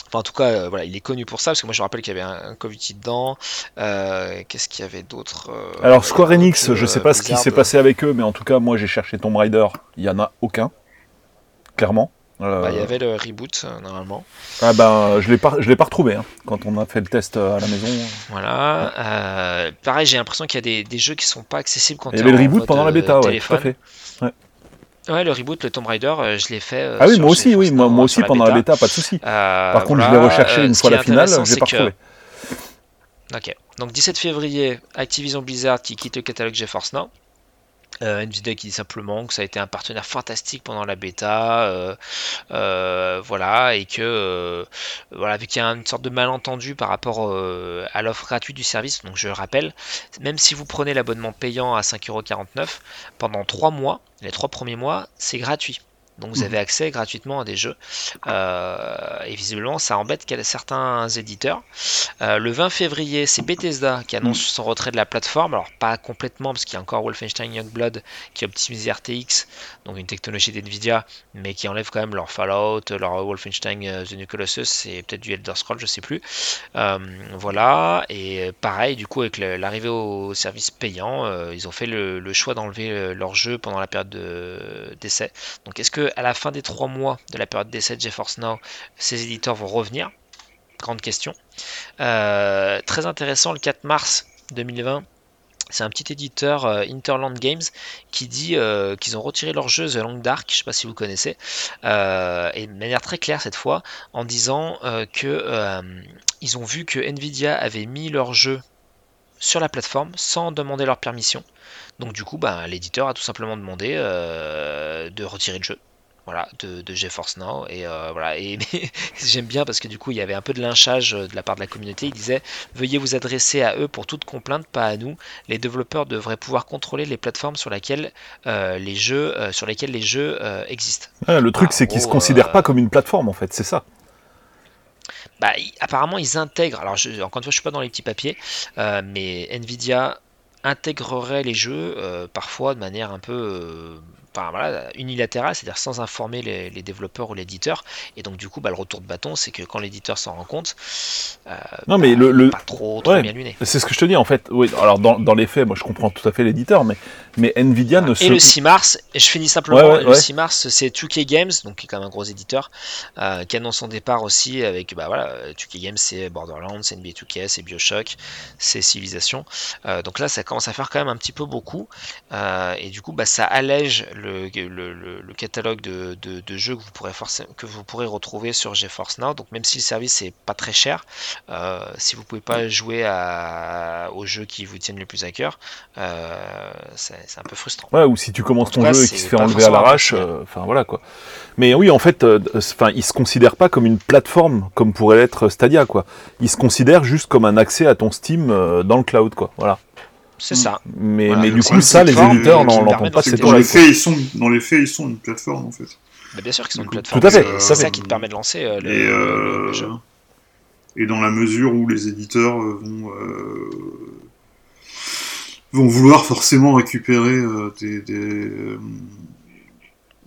Enfin, en tout cas, euh, voilà, il est connu pour ça, parce que moi je me rappelle qu'il y avait un, un Duty dedans. Euh, Qu'est-ce qu'il y avait d'autre euh, Alors Square Enix, je sais euh, pas ce qui s'est passé avec eux, mais en tout cas, moi j'ai cherché Tomb Raider, il y en a aucun, clairement. Bah, il y avait le reboot normalement. Ah ben, je l'ai pas, je l'ai pas retrouvé hein, quand on a fait le test à la maison. Voilà. pareil, j'ai l'impression qu'il y a des, des jeux qui sont pas accessibles quand Il y avait le reboot pendant la bêta, ouais, tout à fait. Ouais, le reboot, le Tomb Raider, euh, je l'ai fait. euh, Ah oui, sur moi aussi, oui, moi, moi aussi pendant la bêta, pas de souci. Euh, Par contre, je l'ai recherché une fois la finale, je l'ai pas que- retrouvé. Ok. Donc 17 février, Activision Blizzard qui quitte le catalogue GeForce Now. Euh, Nvidia qui dit simplement que ça a été un partenaire fantastique pendant la bêta, euh, euh, voilà, et que euh, voilà, vu qu'il y a une sorte de malentendu par rapport à l'offre gratuite du service, donc je rappelle, même si vous prenez l'abonnement payant à 5,49€, pendant 3 mois, les 3 premiers mois, c'est gratuit. Donc vous Mhm. avez accès gratuitement à des jeux. Euh, et visiblement, ça embête certains éditeurs. Euh, le 20 février, c'est Bethesda qui annonce son retrait de la plateforme. Alors pas complètement parce qu'il y a encore Wolfenstein Youngblood qui optimise RTX, donc une technologie d'Nvidia, mais qui enlève quand même leur Fallout, leur Wolfenstein euh, The New Colossus et peut-être du Elder Scrolls, je sais plus. Euh, voilà. Et pareil, du coup avec l'arrivée au service payant, ils ont fait le, le choix d'enlever leur jeu pendant la période de- d'essai. Donc est-ce que à la fin des trois mois de la période d'essai de GeForce Now, ces éditeurs vont revenir Grande question. Euh, très intéressant, le 4 mars 2020, c'est un petit éditeur euh, Interland Games qui dit euh, qu'ils ont retiré leur jeu The Long Dark, je ne sais pas si vous connaissez, et de manière très claire cette fois, en disant que ils ont vu que Nvidia avait mis leur jeu sur la plateforme sans demander leur permission. Donc du coup, ben, l'éditeur a tout simplement demandé de retirer le jeu. Voilà, de, GeForce Now. Et euh, voilà, et j'aime bien parce que du coup, il y avait un peu de lynchage euh, de la part de la communauté. Il disait Veuillez vous adresser à eux pour toute complainte, pas à nous. Les développeurs devraient pouvoir contrôler les plateformes sur, laquelle, euh, les, jeux, sur lesquelles les jeux existent. le truc, c'est qu'ils ne se considèrent pas comme une plateforme, en fait, c'est ça. Bah, apparemment, ils intègrent. Alors, je, encore une fois, je suis pas dans les petits papiers, mais Nvidia intégrerait les jeux parfois de manière un peu enfin, voilà, unilatéral, c'est-à-dire sans informer les, développeurs ou l'éditeur. Et donc, du coup, bah, le retour de bâton, c'est que quand l'éditeur s'en rend compte, euh, non, mais bah, le, pas trop, trop bien luné. C'est ce que je te dis, en fait. Oui, alors, dans, dans les faits, moi, je comprends tout à fait l'éditeur, mais, mais Nvidia ne se. Et le 6 mars, et je finis simplement, le 6 mars, c'est 2K Games, donc qui est quand même un gros éditeur, euh, qui annonce son départ aussi avec, bah voilà, 2K Games, c'est Borderlands, c'est NBA 2K, c'est Bioshock, c'est Civilization. Euh, donc là, ça commence à faire quand même un petit peu beaucoup. et du coup, bah, ça allège le, catalogue de, jeux que vous, pourrez que vous pourrez retrouver sur GeForce Now. Donc même si le service est pas très cher, euh, si vous pouvez pas jouer à, aux jeux qui vous tiennent le plus à cœur, euh, c'est un peu frustrant. Ouais, ou si tu commences ton jeu et qu'il se fait enlever à l'arrache, euh, enfin voilà quoi. Mais oui, en fait, enfin, il se considère pas comme une plateforme comme pourrait l'être Stadia quoi. Il se considère juste comme un accès à ton Steam dans le cloud quoi. Voilà. C'est ça. Mais, mais du coup, ça, les éditeurs n'en l'entendent pas. Dans les, faits, ils sont, dans les faits, ils sont une plateforme, en fait. Bah, bien sûr qu'ils sont une plateforme. Tout à fait. C'est ça qui te permet de lancer euh, le, et, euh, jeu. Et dans la mesure où les éditeurs vont, euh, vont vouloir forcément récupérer des, des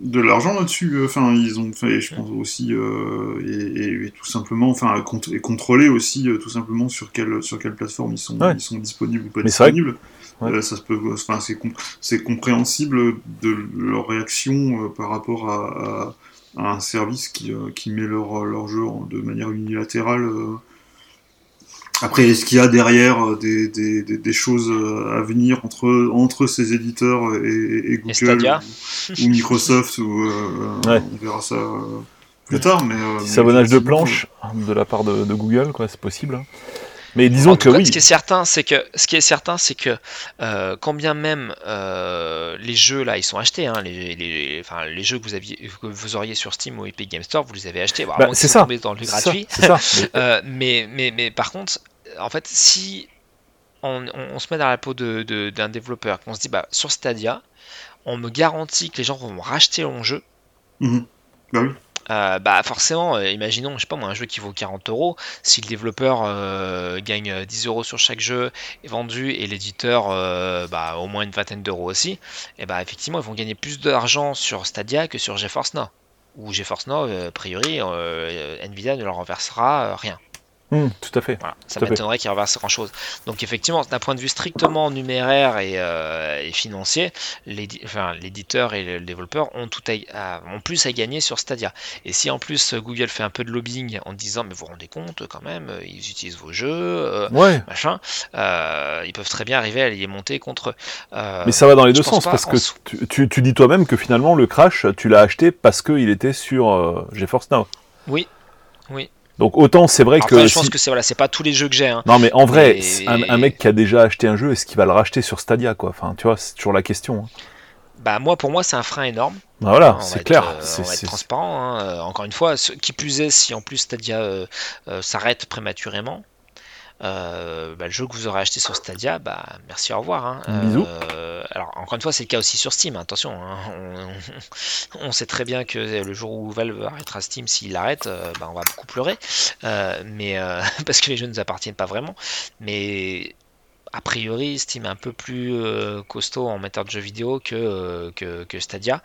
de l'argent là-dessus. Euh, enfin, ils ont fait, je pense aussi, euh, et, tout simplement, enfin, et contrôler aussi euh, tout simplement sur quelle sur quelle plateforme ils sont, ils sont disponibles ou pas disponibles. ça peut, enfin, c'est compréhensible de leur réaction par rapport à, un service qui, qui met leur, leur jeu de manière unilatérale après, est-ce qu'il y a derrière euh, des, des, des, choses euh, à venir entre, entre ces éditeurs et, Google ou, Microsoft ou, euh, On verra ça plus tard. Mais, Savonnage de planche de la part de, Google, quoi, c'est possible. Hein. Mais disons que oui. Ce qui est certain, c'est que ce qui est certain, c'est que quand bien même les jeux là, ils sont achetés, hein, les, les, enfin, les jeux que vous aviez, que vous auriez sur Steam ou Epic Game Store, vous les avez achetés. Bah, c'est ça. Dans le gratuit. mais, mais, mais, par contre, en fait, si on, se met dans la peau d'un de, d'un développeur, qu'on se dit, bah, sur Stadia, on me garantit que les gens vont racheter mon jeu. Mhm. Bah oui. Euh, bah forcément, euh, imaginons, je sais pas moi, un jeu qui vaut 40 euros, si le développeur euh, gagne 10 euros sur chaque jeu est vendu et l'éditeur bah, au moins une vingtaine d'euros aussi, et eh bah effectivement ils vont gagner plus d'argent sur Stadia que sur GeForce Now. Ou GeForce Now, a priori, Nvidia ne leur renversera rien. Mmh, tout à fait. ça m'étonnerait qu'il reverse grand chose. Donc effectivement, d'un point de vue strictement numéraire et, euh, financier, l'éditeur et le développeur ont, tout ont plus à gagner sur Stadia. Et si en plus Google fait un peu de lobbying en disant mais vous vous rendez compte quand même, ils utilisent vos jeux, euh, machin, euh, ils peuvent très bien arriver à les monter contre eux. mais ça va dans les deux sens parce que tu, tu, dis toi-même que finalement le crash, tu l'as acheté parce qu'il était sur GeForce Now. Oui, oui. Donc autant c'est vrai que. Je pense que c'est voilà, c'est pas tous les jeux que j'ai. Hein. Non mais en vrai, un, mec qui a déjà acheté un jeu, est-ce qu'il va le racheter sur Stadia quoi? Enfin, tu vois, c'est toujours la question. Hein. Bah moi, pour moi, c'est un frein énorme. Bah voilà, c'est clair. Euh, on va être transparent. Hein. Euh, encore une fois, qui plus est, si en plus Stadia euh, s'arrête prématurément, euh, bah, le jeu que vous aurez acheté sur Stadia, bah, merci, au revoir. Hein. Euh, alors, encore une fois, c'est le cas aussi sur Steam, attention. Hein. On, sait très bien que le jour où Valve arrêtera Steam, s'il l'arrête, euh, bah, on va beaucoup pleurer. mais, parce que les jeux ne nous appartiennent pas vraiment. Mais a priori, Steam est un peu plus euh, costaud en matière de jeux vidéo que, euh, que, Stadia.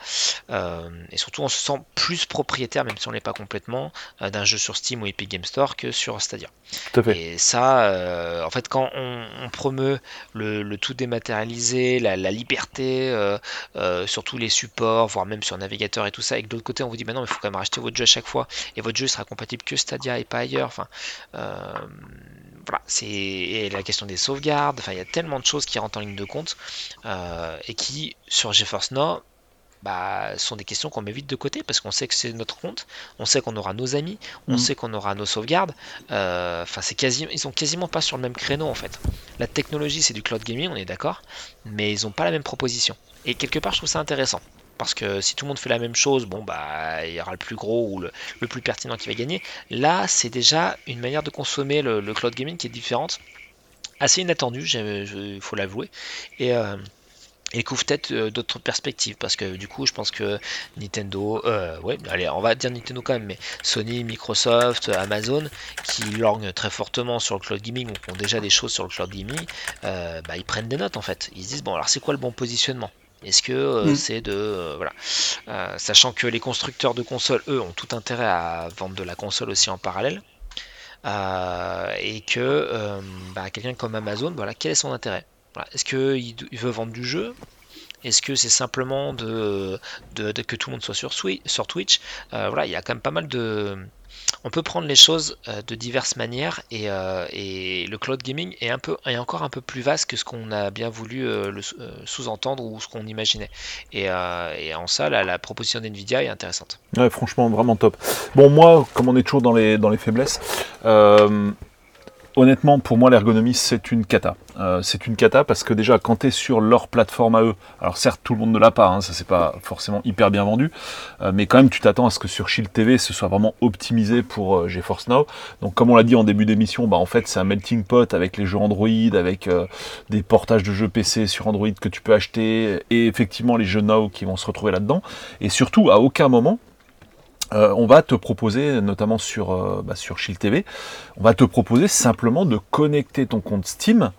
Euh, et surtout, on se sent plus propriétaire, même si on n'est pas complètement, d'un jeu sur Steam ou Epic Game Store que sur Stadia. Tout à fait. Et ça, en fait, quand on, promeut le, tout dématérialisé, la, liberté sur tous les supports, voire même sur navigateur et tout ça, et que de l'autre côté, on vous dit, maintenant, il faut quand même racheter votre jeu à chaque fois, et votre jeu sera compatible que Stadia et pas ailleurs. Enfin, voilà, c'est la question des sauvegardes. Enfin, il y a tellement de choses qui rentrent en ligne de compte euh, et qui, sur GeForce Now, bah, sont des questions qu'on met vite de côté parce qu'on sait que c'est notre compte, on sait qu'on aura nos amis, on mm. sait qu'on aura nos sauvegardes. Euh, enfin, c'est quasi, ils sont quasiment pas sur le même créneau en fait. La technologie, c'est du cloud gaming, on est d'accord, mais ils n'ont pas la même proposition. Et quelque part, je trouve ça intéressant. Parce que si tout le monde fait la même chose, bon bah il y aura le plus gros ou le, plus pertinent qui va gagner. Là, c'est déjà une manière de consommer le, cloud gaming qui est différente, assez inattendue, il faut l'avouer, et euh, couvre peut-être euh, d'autres perspectives. Parce que du coup je pense que Nintendo euh, ouais allez on va dire Nintendo quand même mais Sony Microsoft Amazon qui lorgnent très fortement sur le cloud gaming ou ont déjà des choses sur le cloud gaming bah, ils prennent des notes en fait. Ils se disent bon alors c'est quoi le bon positionnement? Est-ce que euh, mm. c'est de. Euh, voilà. Euh, sachant que les constructeurs de consoles, eux, ont tout intérêt à vendre de la console aussi en parallèle. et que bah, quelqu'un comme Amazon, voilà, quel est son intérêt? Est-ce qu'il veut vendre du jeu? Est-ce que c'est simplement de, que tout le monde soit sur, sur Twitch? Voilà, il y a quand même pas mal de, on peut prendre les choses euh, de diverses manières euh, et, le cloud gaming est, encore un peu plus vaste que ce qu'on a bien voulu euh, sous-entendre ou ce qu'on imaginait. Et, en ça, la, proposition d'NVIDIA est intéressante. Ouais, franchement, vraiment top. Bon, moi, comme on est toujours dans dans les faiblesses, honnêtement, pour moi, l'ergonomie, c'est une cata. Euh, c'est une cata parce que déjà, quand tu es sur leur plateforme à eux, alors certes, tout le monde ne l'a pas, hein, ça c'est pas forcément hyper bien vendu, euh, mais quand même, tu t'attends à ce que sur Shield TV, ce soit vraiment optimisé pour euh, GeForce Now. Donc, comme on l'a dit en début d'émission, bah, en fait, c'est un melting pot avec les jeux Android, avec des portages de jeux PC sur Android que tu peux acheter, et effectivement les jeux Now qui vont se retrouver là-dedans. Et surtout, à aucun moment, euh, on va te proposer, notamment sur, euh, bah, sur Shield TV, on va te proposer simplement de connecter ton compte Steam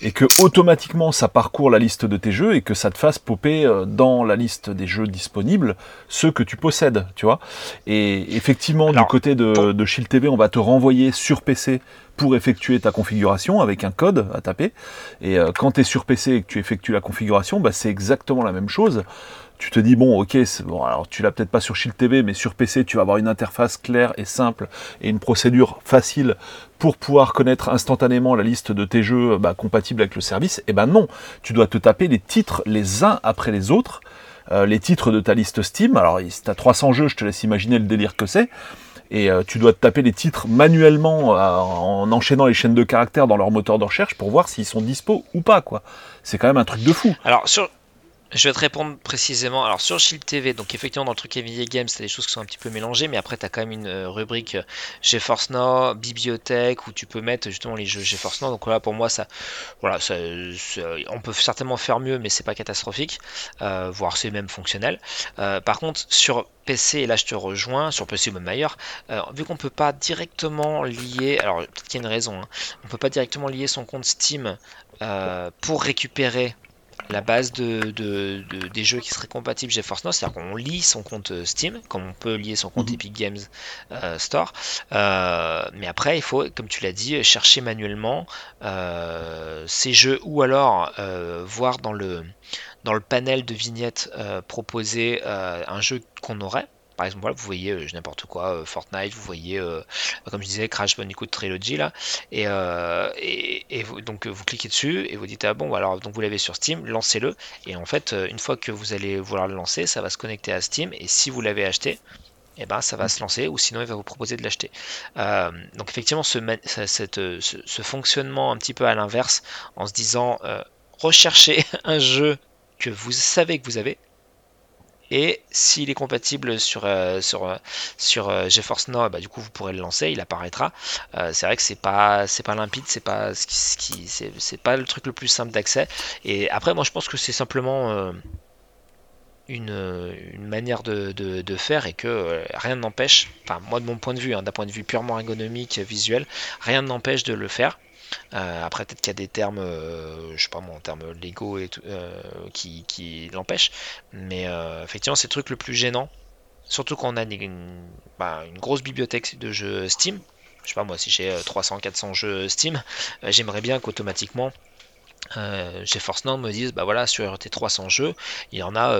et que automatiquement ça parcourt la liste de tes jeux et que ça te fasse popper euh, dans la liste des jeux disponibles ceux que tu possèdes, tu vois. Et effectivement, du côté de, de Shield TV, on va te renvoyer sur PC pour effectuer ta configuration avec un code à taper. Et quand tu es sur PC et que tu effectues la configuration, bah, c'est exactement la même chose tu te dis bon ok bon alors tu l'as peut-être pas sur Shield TV mais sur PC tu vas avoir une interface claire et simple et une procédure facile pour pouvoir connaître instantanément la liste de tes jeux bah, compatibles avec le service eh ben non tu dois te taper les titres les uns après les autres euh, les titres de ta liste Steam alors si tu as 300 jeux je te laisse imaginer le délire que c'est et euh, tu dois te taper les titres manuellement euh, en enchaînant les chaînes de caractères dans leur moteur de recherche pour voir s'ils sont dispo ou pas quoi. C'est quand même un truc de fou. Alors sur je vais te répondre précisément. Alors sur Shield TV, donc effectivement dans le truc Nvidia Games, t'as des choses qui sont un petit peu mélangées, mais après tu as quand même une euh, rubrique euh, GeForce Now, bibliothèque où tu peux mettre justement les jeux GeForce Now. Donc là pour moi ça, voilà, on peut certainement faire mieux, mais c'est pas catastrophique, euh, voire c'est même fonctionnel. par contre sur PC, et là je te rejoins, sur PC ou même ailleurs, vu qu'on peut pas directement lier, alors peut-être qu'il y a une raison, hein, on peut pas directement lier son compte Steam pour récupérer la base de, des jeux qui seraient compatibles GeForce Now, c'est-à-dire qu'on lie son compte euh, Steam, comme on peut lier son compte mhm. Epic Games euh, Store. Euh, mais après, il faut, comme tu l'as dit, chercher manuellement ces jeux ou alors voir dans le, dans le panel de vignettes proposer un jeu qu'on aurait. Par exemple, vous voyez euh, n'importe quoi, euh, Fortnite, vous voyez, euh, comme je disais, Crash Bandicoot Trilogy là, et, et, vous, donc vous cliquez dessus et vous dites ah bon, alors donc vous l'avez sur Steam, lancez-le, et en fait, une fois que vous allez vouloir le lancer, ça va se connecter à Steam, et si vous l'avez acheté, et eh ben, ça va se lancer ou sinon il va vous proposer de l'acheter. donc effectivement, ce, ce, fonctionnement un petit peu à l'inverse, en se disant recherchez un jeu que vous savez que vous avez, et s'il est compatible sur, euh, sur, euh, sur euh, GeForce Now, bah, du coup vous pourrez le lancer, il apparaîtra. c'est vrai que c'est pas c'est pas limpide, c'est pas ce qui, c'est, pas le truc le plus simple d'accès. Et après moi je pense que c'est simplement une, une, manière de, de, faire et que rien ne n'empêche, enfin moi de mon point de vue, hein, d'un point de vue purement ergonomique, visuel, rien ne n'empêche de le faire. Euh, après, peut-être qu'il y a des termes, euh, je sais pas moi, en termes légaux et euh, qui, l'empêchent. Mais effectivement, c'est le truc le plus gênant. Surtout quand on a bah, une, grosse bibliothèque de jeux Steam. Je sais pas moi, si j'ai 300-400 jeux Steam, j'aimerais bien qu'automatiquement GeForce Now me dise bah voilà sur tes 300 jeux il y en a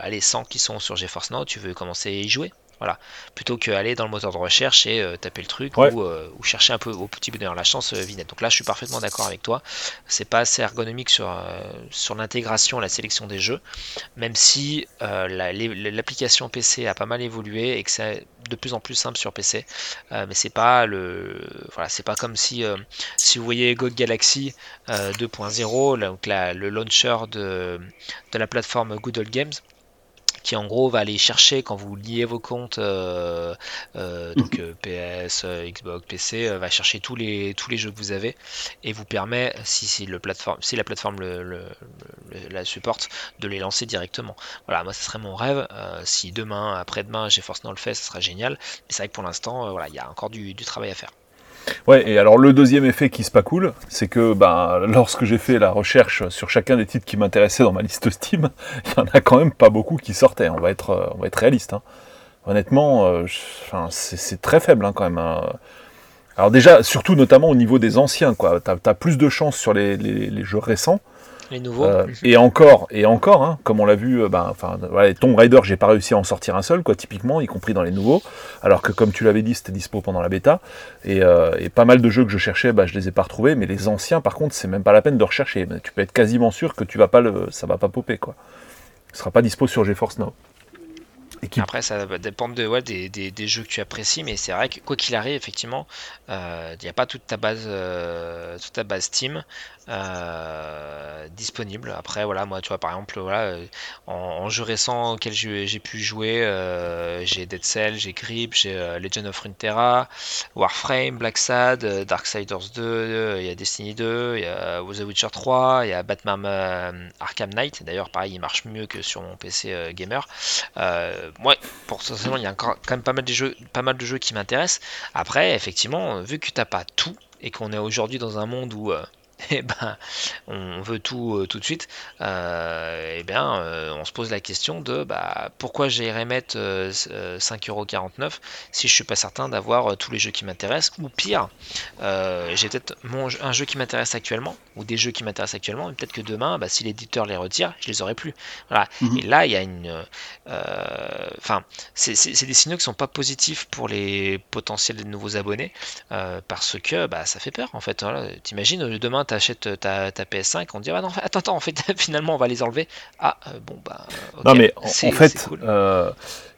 allez 100 qui sont sur GeForce Now tu veux commencer à y jouer voilà. Plutôt qu'aller dans le moteur de recherche et euh, taper le truc euh, ou, chercher un peu au petit bonheur la chance euh, Vinette. Donc là, je suis parfaitement d'accord avec toi. C'est pas assez ergonomique sur, sur l'intégration, la sélection des jeux, même si l'application PC a pas mal évolué et que c'est de plus en plus simple sur PC. mais c'est pas le, voilà, c'est pas comme si si vous voyez GOG Galaxy 2.0, donc le launcher de, de la plateforme Google Games qui en gros va aller chercher quand vous liez vos comptes, donc PS, Xbox, PC, va chercher tous les, tous les jeux que vous avez et vous permet, si, si, le plateforme, si la plateforme le, la supporte, de les lancer directement. Voilà, moi, ce serait mon rêve. si demain, après-demain, j'ai Force Now le fait, ce serait génial. Mais c'est vrai que pour l'instant, voilà, il y a encore du, du travail à faire. Ouais, et alors le deuxième effet qui se pas cool, c'est que ben, lorsque j'ai fait la recherche sur chacun des titres qui m'intéressaient dans ma liste Steam, il y en a quand même pas beaucoup qui sortaient. On va être, euh, réaliste. Hein. Honnêtement, euh, c'est très faible hein, quand même. Hein. Alors déjà, surtout notamment au niveau des anciens, quoi. T'as as plus de chance sur les jeux récents les nouveaux. Euh, et encore, et encore, hein, comme on l'a vu, euh, ben, enfin, voilà, Tomb Raider, j'ai pas réussi à en sortir un seul, quoi, typiquement, y compris dans les nouveaux. Alors que, comme tu l'avais dit, c'était dispo pendant la bêta. Et, euh, et, pas mal de jeux que je cherchais, bah, je les ai pas retrouvés. Mais les anciens, par contre, c'est même pas la peine de rechercher. Tu peux être quasiment sûr que tu vas pas le, ça va pas popper, quoi. Ce sera pas dispo sur GeForce Now. Après, ça va dépendre de, ouais, des, des, jeux que tu apprécies, mais c'est vrai que quoi qu'il arrive, effectivement, il n'y a pas toute ta base, toute ta base Steam. Euh, disponible. Après, voilà, moi, tu vois, par exemple, voilà, euh, en, jeu récent auquel j'ai pu jouer, euh, j'ai Dead Cell, j'ai Grip, j'ai Legend of Runeterra, Warframe, Black Sad, Darksiders 2, il y a Destiny 2, il y a The Witcher 3, il y a Batman Arkham Knight. D'ailleurs, pareil, il marche mieux que sur mon PC gamer. moi, pour il y a encore quand même pas mal de jeux, pas mal de jeux qui m'intéressent. Après, effectivement, vu que t'as pas tout et qu'on est aujourd'hui dans un monde où eh ben, on veut tout euh, tout de suite, euh, eh bien, euh, on se pose la question de bah, pourquoi j'irais mettre 5,49€ si je suis pas certain d'avoir tous les jeux qui m'intéressent, ou pire, j'ai peut-être un jeu qui m'intéresse actuellement, ou des jeux qui m'intéressent actuellement, et peut-être que demain, bah, si l'éditeur les retire, je les aurai plus. Voilà. Mhm. Et là, il y a une. Enfin, c'est des signaux qui sont pas positifs pour les potentiels nouveaux abonnés, parce que bah, ça fait peur en fait. Voilà. T'imagines, demain, achètes euh, ta, PS5, on dit ah non, attends, attends, en fait, finalement, on va les enlever. Ah, euh, bon, bah. non, mais en, fait, euh,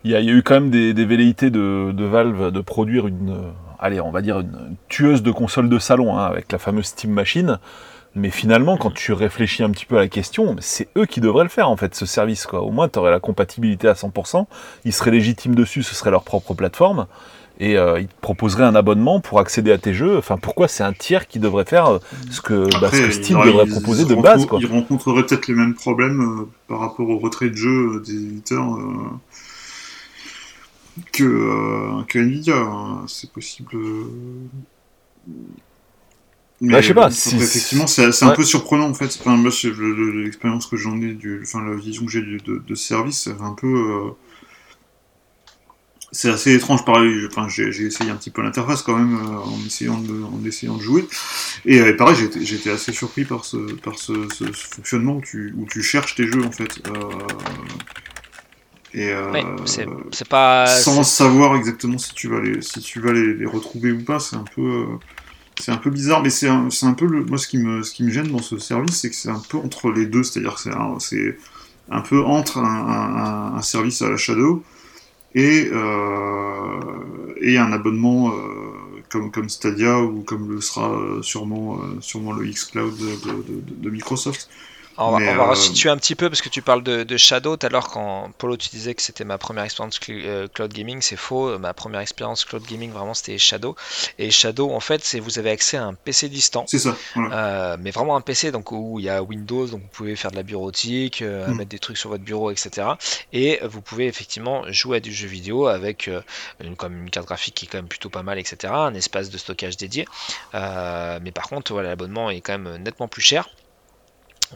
il y, a eu quand même des, velléités de, Valve de produire une, allez, on va dire une, tueuse de console de salon hein, avec la fameuse Steam Machine. Mais finalement, quand tu réfléchis un petit peu à la question, c'est eux qui devraient le faire en fait, ce service. Quoi. Au moins, tu aurais la compatibilité à 100%, ils seraient légitimes dessus, ce serait leur propre plateforme et euh, il te proposerait un abonnement pour accéder à tes jeux. Enfin, pourquoi c'est un tiers qui devrait faire euh, ce que, bah, Steam devrait proposer de base quoi. Il rencontrerait peut-être les mêmes problèmes euh, par rapport au retrait de jeux des éditeurs que, que Nvidia. Hein. C'est possible. Mais bah, je sais pas. effectivement, c'est un peu surprenant en fait. Enfin, moi, l'expérience que j'en ai, du, enfin, la vision que j'ai de, de, de, service, c'est un peu c'est assez étrange pareil enfin j'ai essayé un petit peu l'interface quand même euh, en essayant de en essayant de jouer. Et, euh, pareil j'étais assez surpris par ce par ce, fonctionnement où tu, où tu cherches tes jeux en fait euh, et c'est pas sans savoir exactement si tu vas les si tu vas les, retrouver ou pas c'est un peu c'est un peu bizarre mais c'est un, un, peu le, moi ce qui me ce qui me gêne dans ce service c'est que c'est un peu entre les deux c'est-à-dire c'est c'est un peu entre un, un, service à la Shadow et, euh, et un abonnement euh, comme, comme Stadia ou comme le sera euh, sûrement, sûrement le xCloud de, de Microsoft. On va, on va resituer un petit peu parce que tu parles de, de Shadow. Tout à l'heure, quand Polo, tu disais que c'était ma première expérience euh, cloud gaming, c'est faux. Ma première expérience cloud gaming, vraiment, c'était Shadow. Et Shadow, en fait, c'est vous avez accès à un PC distant. C'est ça. Euh, mais vraiment un PC donc où il y a Windows, donc vous pouvez faire de la bureautique, euh, hmm. mettre des trucs sur votre bureau, etc. Et vous pouvez effectivement jouer à du jeu vidéo avec une, comme une carte graphique qui est quand même plutôt pas mal, etc. Un espace de stockage dédié. mais par contre, voilà, l'abonnement est quand même nettement plus cher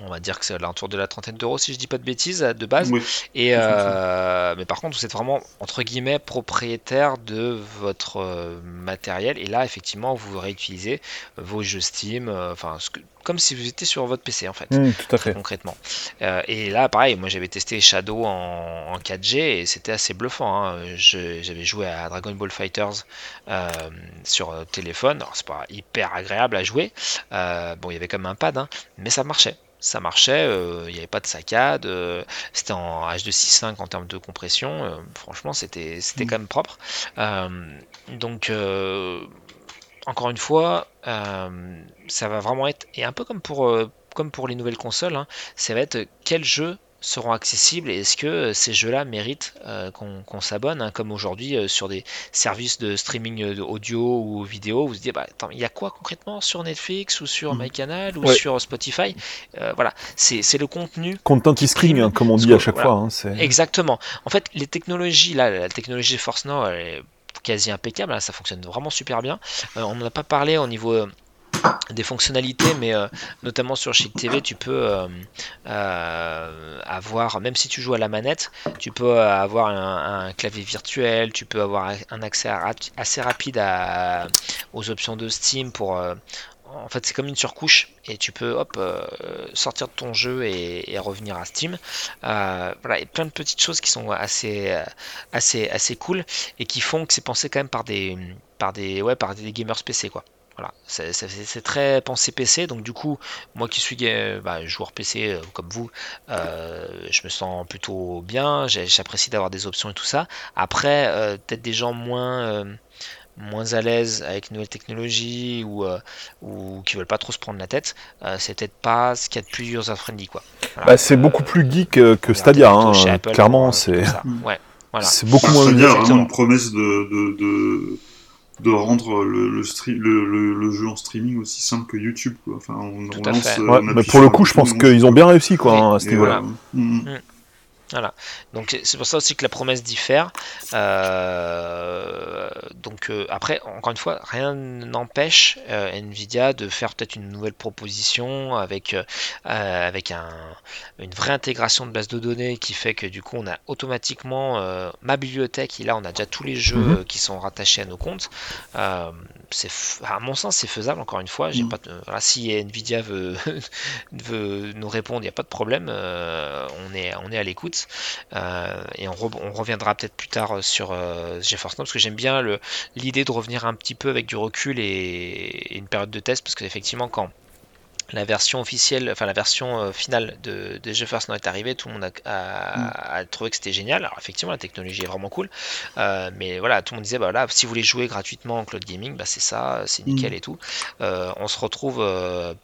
on va dire que c'est à l'entour de la trentaine d'euros si je dis pas de bêtises de base. Et euh, mais par contre, vous êtes vraiment entre guillemets propriétaire de votre euh, matériel et là effectivement vous réutilisez vos jeux Steam, euh, enfin comme si vous étiez sur votre PC en fait, mmh, tout à fait. concrètement. et là, pareil, moi j'avais testé Shadow en, 4G et c'était assez bluffant. Hein. J'avais joué à Dragon Ball Fighters sur téléphone, alors c'est pas hyper agréable à jouer. bon, il y avait comme un pad, hein, mais ça marchait ça marchait, euh, il n'y avait pas de saccade, euh, c'était en H265 en termes de compression, euh, franchement c'était c'était mm. quand même propre. donc encore une fois, ça va vraiment être, et un peu comme pour, comme pour les nouvelles consoles, hein, ça va être quel jeu seront accessibles et est-ce que ces jeux-là méritent qu'on s'abonne, hein, comme aujourd'hui sur des services de streaming audio ou vidéo, vous vous dites, bah, attends, il y a quoi concrètement sur Netflix ou sur mmh. MyCanal ou sur Spotify? Voilà, c'est le contenu. Content streaming, hein, comme on dit à chaque fois. Hein, Exactement. En fait, les technologies, là, la technologie Force Now, elle est quasi impeccable, hein, ça fonctionne vraiment super bien. Euh, on n'en a pas parlé au niveau euh, des fonctionnalités, mais euh, notamment sur Shield TV, tu peux avoir, même si tu joues à la manette, tu peux avoir un, clavier virtuel, tu peux avoir un accès assez rapide aux options de Steam pour en fait, c'est comme une surcouche et tu peux hop euh, sortir de ton jeu et, revenir à Steam. Euh, voilà, plein de petites choses qui sont assez, assez, assez cool et qui font que c'est pensé quand même par des, par des, par des gamers PC quoi. Voilà, c'est très pensé PC, donc du coup, moi qui suis bah, joueur PC euh, comme vous, je me sens plutôt bien, j'apprécie d'avoir des options et tout ça. Après, peut-être des gens moins moins à l'aise avec nouvelles technologies ou, euh, ou qui veulent pas trop se prendre la tête, euh, c'est peut-être pas ce qu'il y a de plus user-friendly. quoi. Bah, c'est beaucoup plus geek que Stadia, hein, clairement. C'est ouais, voilà. beaucoup moins. Vraiment une promesse de, de, de, rendre le, le, le, jeu en streaming aussi simple que YouTube. Quoi. Enfin, on, on lance, mais pour le coup, je pense qu'ils ont bien réussi quoi, hein, à ce niveau-là. Mm. Mm. Voilà. Donc c'est pour ça aussi que la promesse diffère. Euh, donc euh, après, encore une fois, rien n'empêche euh, Nvidia de faire peut-être une nouvelle proposition avec avec un, une vraie intégration de base de données qui fait que du coup on a automatiquement ma bibliothèque et là on a déjà tous les jeux mhm. qui sont rattachés à nos comptes. C'est à mon sens c'est faisable. Encore une fois, j'ai pas si Nvidia veut veut nous répondre, il n'y a pas de problème. on est on est à l'écoute. Euh, et on, reviendra peut-être plus tard sur euh, GeForce Now parce que j'aime bien l'idée de revenir un petit peu avec du recul et, une période de test parce que effectivement quand la version officielle, enfin la version euh, finale de, de Now est arrivée, tout le monde a, mm. trouvé que c'était génial. Alors effectivement, la technologie est vraiment cool, euh, mais voilà, tout le monde disait, bah voilà, si vous voulez jouer gratuitement en cloud gaming, bah c'est ça, c'est nickel mm. et tout. Euh, on se retrouve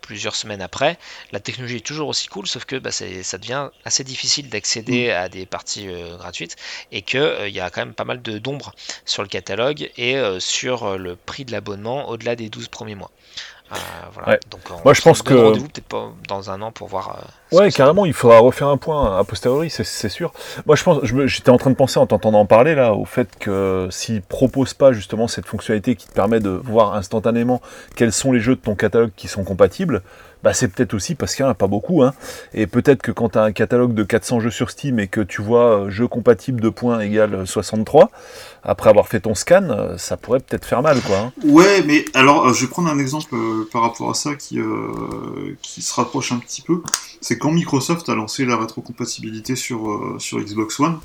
plusieurs semaines après, la technologie est toujours aussi cool, sauf que bah, ça devient assez difficile d'accéder mm. à des parties gratuites et qu'il il y a quand même pas mal d'ombre sur le catalogue et sur le prix de l'abonnement au-delà des 12 premiers mois. Euh, Donc, Moi, je pense que. peut-être pas dans un an pour voir. Euh, ouais, carrément, il faudra refaire un point a posteriori, c'est sûr. Moi, je pense, j'étais en train de penser en t'entendant en parler là, au fait que s'ils proposent pas justement cette fonctionnalité qui te permet de voir instantanément quels sont les jeux de ton catalogue qui sont compatibles, bah, c'est peut-être aussi parce qu'il n'y en a pas beaucoup. Hein. Et peut-être que quand tu as un catalogue de 400 jeux sur Steam et que tu vois euh, jeu compatible de points égale 63, après avoir fait ton scan, euh, ça pourrait peut-être faire mal. Quoi, hein. Ouais, mais alors euh, je vais prendre un exemple par rapport à ça qui, qui se rapproche un petit peu. C'est quand Microsoft a lancé la rétrocompatibilité sur, sur Xbox One.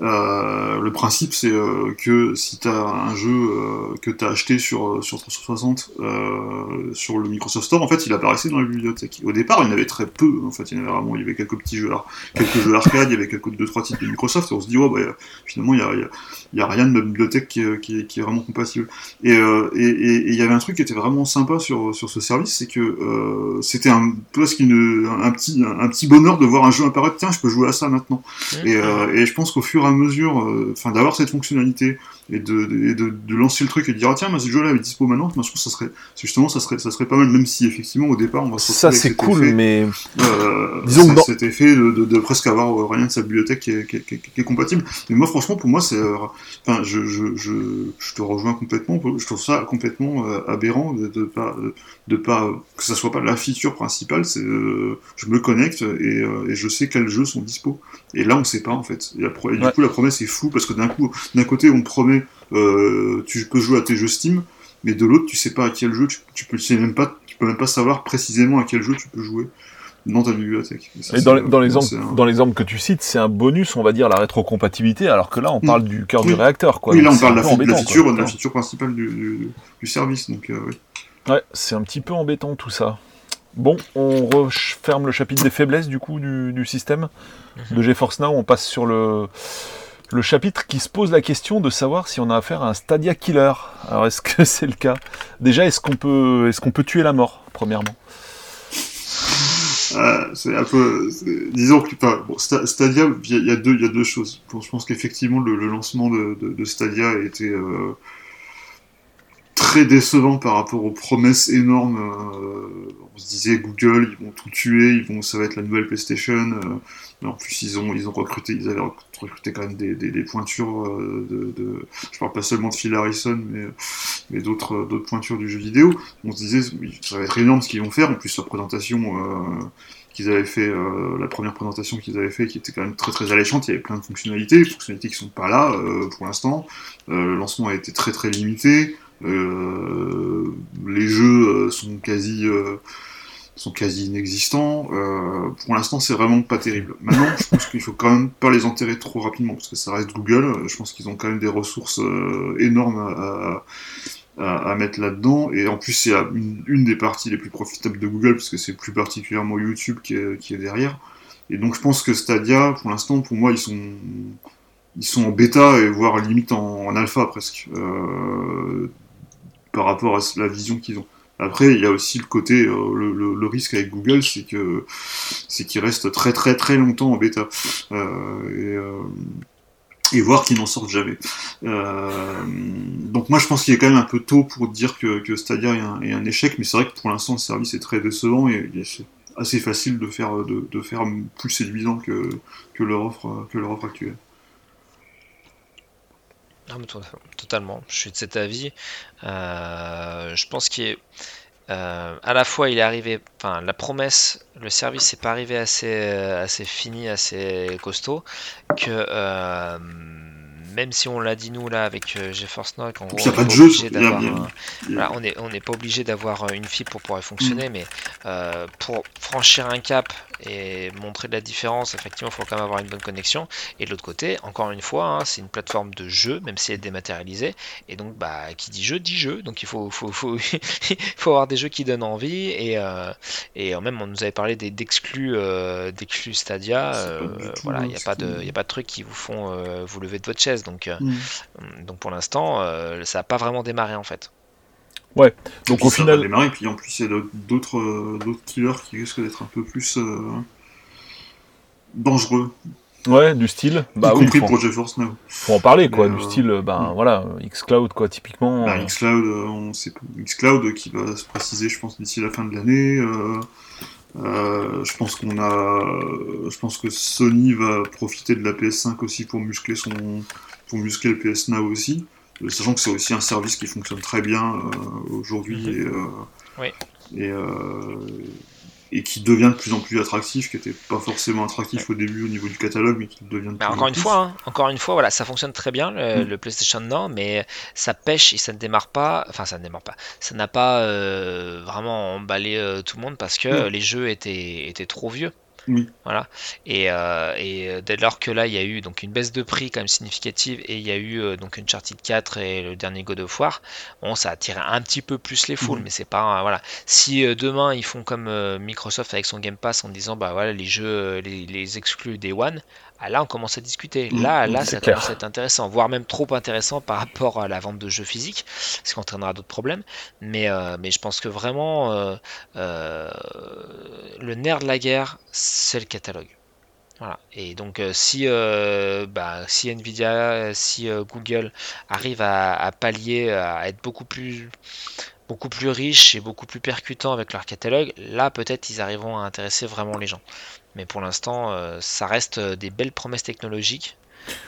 Euh, le principe, c'est euh, que si tu as un jeu euh, que tu as acheté sur, sur 360 sur le Microsoft Store, en fait, il apparaissait dans la bibliothèque. Au départ, il y en avait très peu. En fait, il y avait vraiment, il y avait quelques petits jeux, quelques jeux arcade, il y avait quelques deux trois titres de Microsoft, et on se dit, oh, bah, finalement, il y a, y a, rien de ma bibliothèque qui, qui, qui est vraiment compatible. Et, et, il y avait un truc qui était vraiment sympa sur, sur ce service, c'est que c'était un presque une, un, petit, un, petit bonheur de voir un jeu apparaître. Tiens, je peux jouer à ça maintenant. Mmh. Et, et je pense qu'au fur à mesure, euh, enfin d'avoir cette fonctionnalité et de, de, lancer le truc et de dire ah tiens mais ce jeu là est dispo maintenant moi je trouve ça serait justement ça serait ça serait pas mal même si effectivement au départ on va se ça c'est cool mais euh, disons que cet effet de, de, presque avoir euh, rien de sa bibliothèque qui est, qui, est, compatible. Mais moi franchement pour moi c'est euh, enfin je, je, je, je, te rejoins complètement. Je trouve ça complètement aberrant de, de pas de pas que ça soit pas la feature principale c'est je me connecte et, et, je sais quels jeux sont dispo. Et là on sait pas en fait. Et, du coup la promesse est fou parce que d'un coup d'un côté on promet tu peux jouer à tes jeux Steam, mais de l'autre, tu sais pas à quel jeu, tu, tu peux, même pas, tu peux même pas savoir précisément à quel jeu tu peux jouer dans ta bibliothèque. Et, dans, dans l'exemple que tu cites, c'est un bonus, on va dire, la rétrocompatibilité, alors que là, on parle du cœur du réacteur. Quoi. Oui, là, on parle de la, feature, la feature principale du, du, service. Donc, euh, Ouais, c'est un petit peu embêtant tout ça. Bon, on referme le chapitre des faiblesses du coup du, du système mhm. de GeForce Now. On passe sur le le chapitre qui se pose la question de savoir si on a affaire à un Stadia Killer. Alors est-ce que c'est le cas? Déjà, est-ce qu'on peut, est-ce qu'on peut tuer la mort, premièrement? C'est un peu. Disons que. Stadia, il y, a deux, y a deux choses. Je pense qu'effectivement, le, lancement de, Stadia a été très décevant par rapport aux promesses énormes. Euh, on se disait Google, ils vont tout tuer, ils vont, ça va être la nouvelle PlayStation. Euh, en plus, ils ont, ils ont recruté, ils avaient recruté quand même des, des, pointures euh, de, de, je parle pas seulement de Phil Harrison, mais, mais d'autres, d'autres pointures du jeu vidéo. On se disait, ça va être énorme ce qu'ils vont faire. En plus, présentation qu'ils avaient fait, la première présentation qu'ils avaient fait, qui était quand même très très alléchante, il y avait plein de fonctionnalités, des fonctionnalités qui sont pas là pour l'instant. le lancement a été très très limité. Euh, les jeux euh, sont quasi euh, sont quasi inexistants. pour l'instant, c'est vraiment pas terrible. Maintenant, je pense qu'il faut quand même pas les enterrer trop rapidement, parce que ça reste Google. Je pense qu'ils ont quand même des ressources énormes à, mettre là-dedans. Et en plus, c'est une, des parties les plus profitables de Google, parce que c'est plus particulièrement YouTube qui est, derrière. Et donc, je pense que Stadia, pour l'instant, pour moi, ils sont ils sont en bêta et voire limite en, en alpha presque. Euh, par rapport à la vision qu'ils ont. Après, il y a aussi le côté, euh, le, risque avec Google, c'est que c'est qu'ils restent très très très longtemps en bêta euh, euh, et, voir qu'ils n'en sortent jamais. donc moi, je pense qu'il est quand même un peu tôt pour dire que, Stadia est un, échec, mais c'est vrai que pour l'instant, le service est très décevant et, c'est assez facile de faire de, faire plus séduisant que, que leur offre que leur offre actuelle. Ah, totalement, je suis de cet avis. Euh, je pense qu'il est. Euh, à la fois, il est arrivé. Enfin, la promesse, le service n'est pas arrivé assez, assez fini, assez costaud, que. Euh, même si on l'a dit nous là avec GeForce Now, on pas de jeu. on n'est on n'est pas obligé d'avoir une fibre pour pouvoir fonctionner, mm. mais pour franchir un cap et montrer de la différence, effectivement, il faut quand même avoir une bonne connexion. Et de l'autre côté, encore une fois, hein, c'est une plateforme de jeu, même si elle est dématérialisée. Et donc, bah, qui dit jeu, dit jeu. Donc, il faut, faut, faut, faut avoir des jeux qui donnent envie. Et, euh, et même, on nous avait parlé d'exclus euh, Stadia. Euh, voilà, il n'y a, pas de, a pas de trucs qui vous font euh, vous lever de votre chaise. Donc, mm. donc pour l'instant, ça n'a pas vraiment démarré, en fait. Ouais, donc au final. Démarrer, puis en plus, il y a d'autres euh, killers qui risquent d'être un peu plus euh, dangereux. Ouais, du style. Bah, y compris pour GeForce Now. Faut en parler, quoi, du euh, style, ben mm. voilà, Xcloud, quoi, typiquement. Bah, Xcloud, on sait Xcloud qui va se préciser, je pense, d'ici la fin de l'année. je pense qu'on a, je pense que Sony va profiter de la PS5 aussi pour muscler son, pour muscler le PS Now aussi. Euh, sachant que c'est aussi un service qui fonctionne très bien euh, aujourd'hui mhm. et, euh, et, qui devient de plus en plus attractif, qui n'était pas forcément attractif au début au niveau du catalogue, mais qui devient de plus encore en une fois, hein, encore une fois, voilà, ça fonctionne très bien le, mm. PlayStation Now, mais ça pêche et ça ne démarre pas. Enfin, ça ne démarre pas. Ça n'a pas vraiment emballé tout le monde parce que les jeux étaient, étaient trop vieux. Voilà. Et, euh, et, euh, dès lors que là, il y a eu donc une baisse de prix quand même significative et il y a eu euh, donc Uncharted 4 et le dernier God of War, bon, ça a attiré un petit peu plus les foules, mais c'est pas voilà. Si demain ils font comme Microsoft avec son Game Pass en disant bah voilà les jeux, les, les exclus des One, ah, là on commence à discuter. Mm, là, mm, là ça commence à être intéressant, voire même trop intéressant par rapport à la vente de jeux physiques, ce qui entraînera d'autres problèmes. Mais, mais je pense que vraiment, le nerf de la guerre, c'est le catalogue. Voilà. Et donc si, bah, si Nvidia, si Google arrive à, pallier, à être beaucoup plus beaucoup plus riche et beaucoup plus percutant avec leur catalogue, là peut-être ils arriveront à intéresser vraiment les gens. Mais pour l'instant, euh, ça reste euh, des belles promesses technologiques.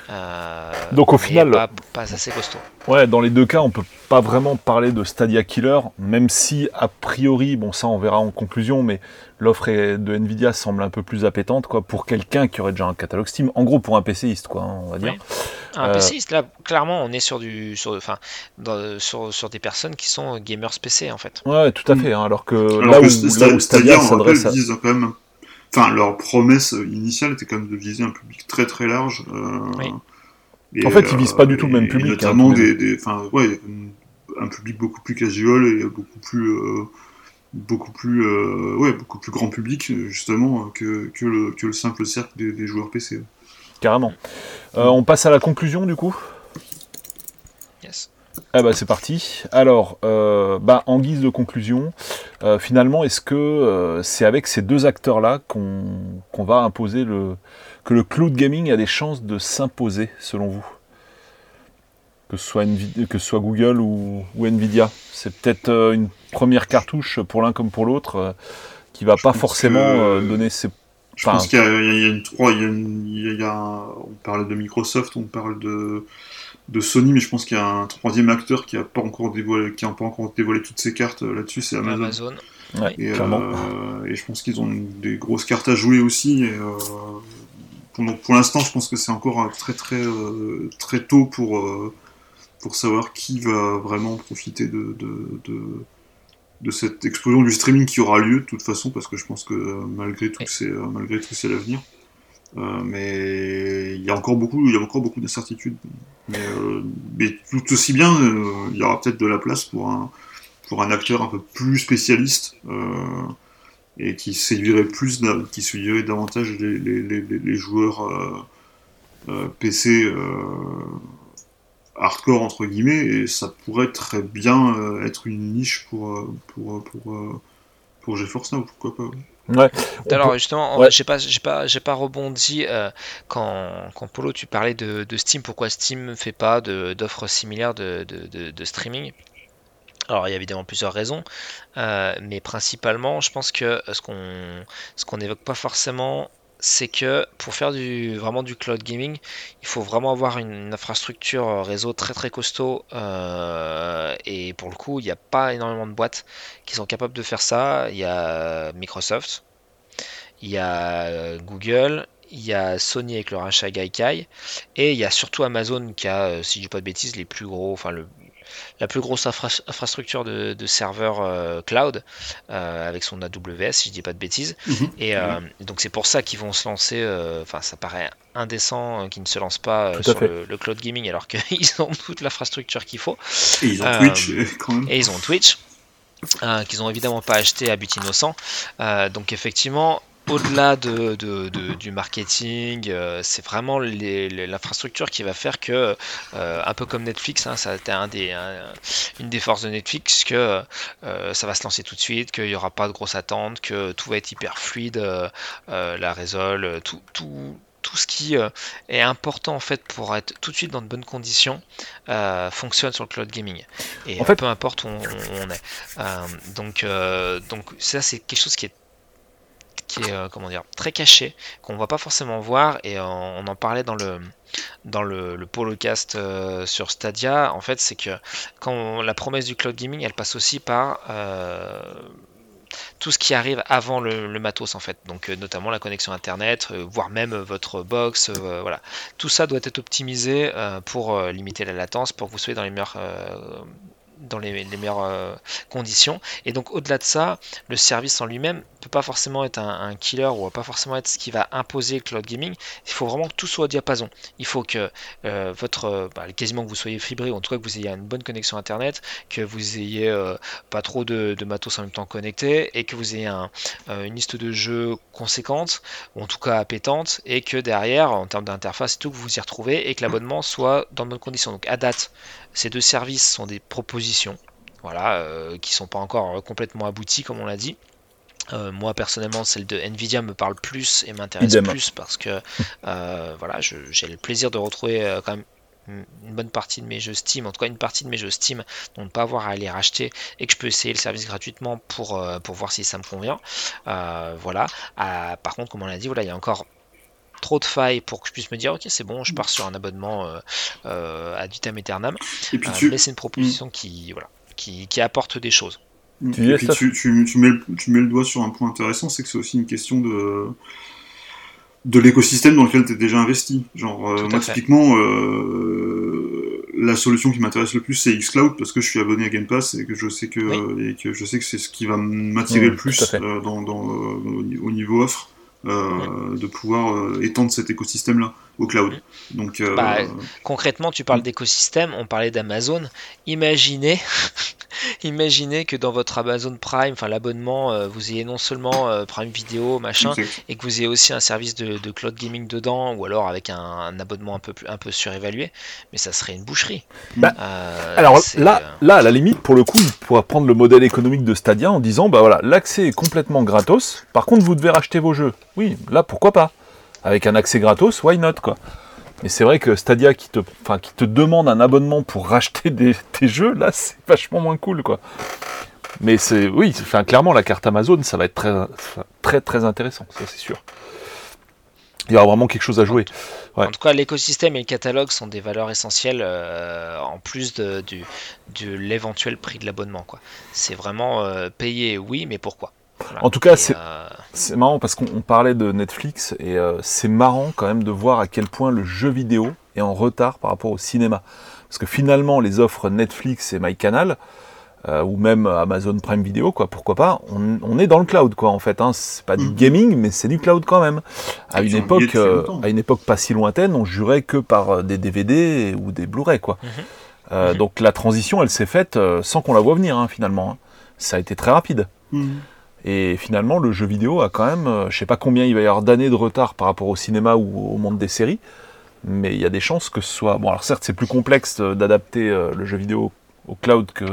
Euh, Donc au final, pas, assez costaud. Ouais, dans les deux cas, on peut pas vraiment parler de Stadia Killer, même si a priori, bon ça on verra en conclusion, mais l'offre de Nvidia semble un peu plus appétante quoi pour quelqu'un qui aurait déjà un catalogue Steam. En gros pour un PCiste quoi, hein, on va dire. Un PCiste, là clairement on est sur du, sur, enfin, sur, sur, des personnes qui sont gamers PC en fait. Ouais, tout à fait. Hein, alors que là, où, Stadia s'adresse à quand même enfin leur promesse initiale était quand même de viser un public très très large. Euh, en fait, ils visent pas du tout le même euh, public. Hein, notamment des, ouais, un public beaucoup plus casual et beaucoup plus, euh, beaucoup plus, ouais, beaucoup plus grand public justement que, que, le, que le, simple cercle des, joueurs PC. Carrément. on passe à la conclusion du coup? Ah bah c'est parti. Alors, euh, bah, en guise de conclusion, euh, finalement, est-ce que euh, c'est avec ces deux acteurs-là qu'on va imposer le que le cloud gaming a des chances de s'imposer, selon vous? Que ce, soit que soit Google ou, Nvidia. C'est peut-être une première cartouche pour l'un comme pour l'autre qui va pas forcément donner ses. Je pense qu'il y, a une. Il y a, on parle de Microsoft, on parle de de Sony, mais je pense qu'il y a un troisième acteur qui n'a pas encore dévoilé, qui a pas encore dévoilé toutes ses cartes euh, là-dessus, c'est Amazon. et, euh, et, je pense qu'ils ont des grosses cartes à jouer aussi. Et, euh, pour, pour l'instant, je pense que c'est encore très très très tôt pour pour savoir qui va vraiment profiter de, de, de, cette explosion du streaming qui aura lieu de toute façon, parce que je pense que malgré tout, c'est malgré tout c'est l'avenir. Euh, mais il y a encore beaucoup, il y a encore beaucoup d'incertitudes. Mais, euh, tout aussi bien, euh, il y aura peut-être de la place pour un, pour un acteur un peu plus spécialiste et qui séduirait plus, qui séduirait davantage les, joueurs PC hardcore entre guillemets, et ça pourrait très bien être une niche pour pour pour, pour GeForce Now, pourquoi pas. Alors justement, j'ai pas, j'ai pas, j'ai pas rebondi euh, quand, quand Polo tu parlais de, de, Steam. Pourquoi Steam ne fait pas d'offres similaires de, de, de, streaming alors il y a évidemment plusieurs raisons, euh, mais principalement je pense que ce qu'on ce qu'on n'évoque pas forcément c'est que pour faire du, vraiment du cloud gaming, il faut vraiment avoir une, infrastructure réseau très très costaud. Euh, et pour le coup, il n'y a pas énormément de boîtes qui sont capables de faire ça. Il y a Microsoft, il y a Google, il y a Sony avec le rachat Gaikai, et il y a surtout Amazon qui a, euh, si je dis pas de bêtises, les plus gros, la plus grosse infrastructure de, serveurs euh, cloud euh, avec son AWS, si je dis pas de bêtises. Mhm. Et euh, donc c'est pour ça qu'ils vont se lancer. Enfin, ça paraît indécent qu'ils ne se lancent pas sur le, cloud gaming alors qu'ils ont toute l'infrastructure qu'il faut. Et ils ont Twitch Et ils ont Twitch. qu'ils ont évidemment pas acheté à but innocent. donc effectivement, au-delà de, du marketing, euh, c'est vraiment l'infrastructure qui va faire que, euh, un peu comme Netflix, hein, ça a été un des, une des forces de Netflix, que euh, ça va se lancer tout de suite, qu'il n'y aura pas de grosses attentes, que tout va être hyper fluide, la résol, tout, tout, tout ce qui est important en fait pour être tout de suite dans de bonnes conditions fonctionne sur le cloud gaming. Et en fait, peu importe où on, on est. Donc donc ça c'est quelque chose qui est qui est euh, comment dire très caché, qu'on va pas forcément voir et on, en parlait dans le dans le, polocast euh, sur Stadia. En fait, c'est que quand la promesse du cloud gaming, elle passe aussi par euh, tout ce qui arrive avant le, matos en fait, donc notamment la connexion internet, voire même votre box, voilà. Tout ça doit être optimisé pour limiter la latence, pour que vous soyez dans les meilleurs dans les, meilleures euh, conditions. Et donc au-delà de ça, le service en lui-même peut pas forcément être un, killer ou pas forcément être ce qui va imposer le cloud gaming. Il faut vraiment que tout soit au diapason. Il faut que euh, votre, bah, quasiment que vous soyez fibré, ou en tout cas que vous ayez une bonne connexion internet, que vous ayez euh, pas trop de, matos en même temps connecté, et que vous ayez une liste de jeux conséquente, ou en tout cas appétante, et que derrière, en termes d'interface, tout que vous y retrouvez, et que l'abonnement soit dans de bonnes conditions. Donc à date, ces deux services sont des propositions, voilà, euh, qui sont pas encore complètement abouties comme on l'a dit. Euh, moi personnellement, celle de Nvidia me parle plus et m'intéresse plus parce que euh, voilà, j'ai le plaisir de retrouver quand même une bonne partie de mes jeux Steam, en tout cas une partie de mes jeux Steam, dont ne pas avoir à les racheter et que je peux essayer le service gratuitement pour, pour voir si ça me convient. voilà. par contre, comme on l'a dit, voilà, il y a encore trop de failles pour que je puisse me dire ok c'est bon je pars sur un abonnement euh, euh, ad vitam aeternam. Et puis euh, mais c'est une proposition qui voilà qui, apporte des choses. Tu, et puis tu, tu, mets, tu mets le doigt sur un point intéressant c'est que c'est aussi une question de de l'écosystème dans lequel tu es déjà investi. Genre moi typiquement la solution qui m'intéresse le plus c'est xCloud parce que je suis abonné à Game Pass et que je sais que, et que je sais que c'est ce qui va m'attirer le plus dans, dans, au niveau offre. euh, de pouvoir euh, étendre cet écosystème-là. Au cloud. Donc, bah, concrètement, tu parles d'écosystème, on parlait d'Amazon. Imaginez, imaginez que dans votre Amazon Prime, enfin l'abonnement, vous ayez non seulement Prime Vidéo, machin, et que vous ayez aussi un service de, cloud gaming dedans, ou alors avec un, abonnement un peu, un peu surévalué, mais ça serait une boucherie. Bah, alors là, là, à la limite, pour le coup, il pourra prendre le modèle économique de Stadia en disant, bah voilà, l'accès est complètement gratos, par contre, vous devez racheter vos jeux. Oui, là, pourquoi pas? Avec un accès gratos, why not quoi. Mais c'est vrai que Stadia qui te, demande un abonnement pour racheter des, tes jeux, là c'est vachement moins cool quoi. Mais c'est oui, enfin, clairement la carte Amazon, ça va être très très intéressant, ça c'est sûr. Il y aura vraiment quelque chose à jouer. En tout cas, l'écosystème et le catalogue sont des valeurs essentielles euh, en plus de, l'éventuel prix de l'abonnement. C'est vraiment euh, payer, oui, mais pourquoi? En tout cas, euh, c'est marrant parce qu'on parlait de Netflix et euh, c'est marrant quand même de voir à quel point le jeu vidéo est en retard par rapport au cinéma. Parce que finalement, les offres Netflix et MyCanal, euh, ou même Amazon Prime Video, quoi, pourquoi pas, on, est dans le cloud, quoi, en fait. Hein. C'est pas du mhm. gaming, mais c'est du cloud quand même. À une, époque, à une époque pas si lointaine, on jurait que par des DVD ou des Blu-ray, quoi. Mhm. Mhm. Donc la transition, elle s'est faite sans qu'on la voit venir, hein, finalement. Hein. Ça a été très rapide. Et finalement, le jeu vidéo a quand même, euh, je sais pas combien il va y avoir d'années de retard par rapport au cinéma ou au monde des séries, mais il y a des chances que ce soit. Bon, alors certes, c'est plus complexe euh, d'adapter euh, le jeu vidéo au cloud que,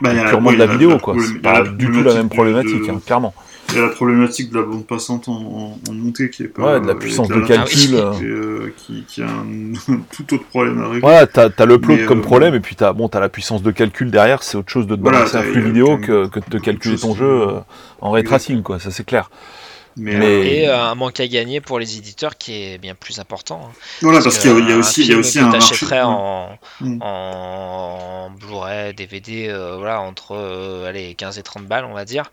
bah, purement de la, vidéo, quoi. C'est pas du tout la même problématique, hein, clairement. Il y a la problématique de la bande passante en, montée qui est pas. Ouais, de la puissance de, calcul. Euh, qui, qui, a un, tout autre problème à régler. Voilà, t'as as le plot comme euh, problème, et puis t'as bon, as la puissance de calcul derrière, c'est autre chose de te balancer un flux vidéo que, que, de calculer ton jeu euh, en ray tracing, quoi, ça c'est clair. Et euh, un manque à gagner pour les éditeurs qui est bien plus important. Hein. Voilà, parce, qu'il y, a aussi, il y a aussi un marché. en, mm. en Blu-ray, DVD, euh, voilà, entre euh, allez, 15 et 30 balles, on va dire.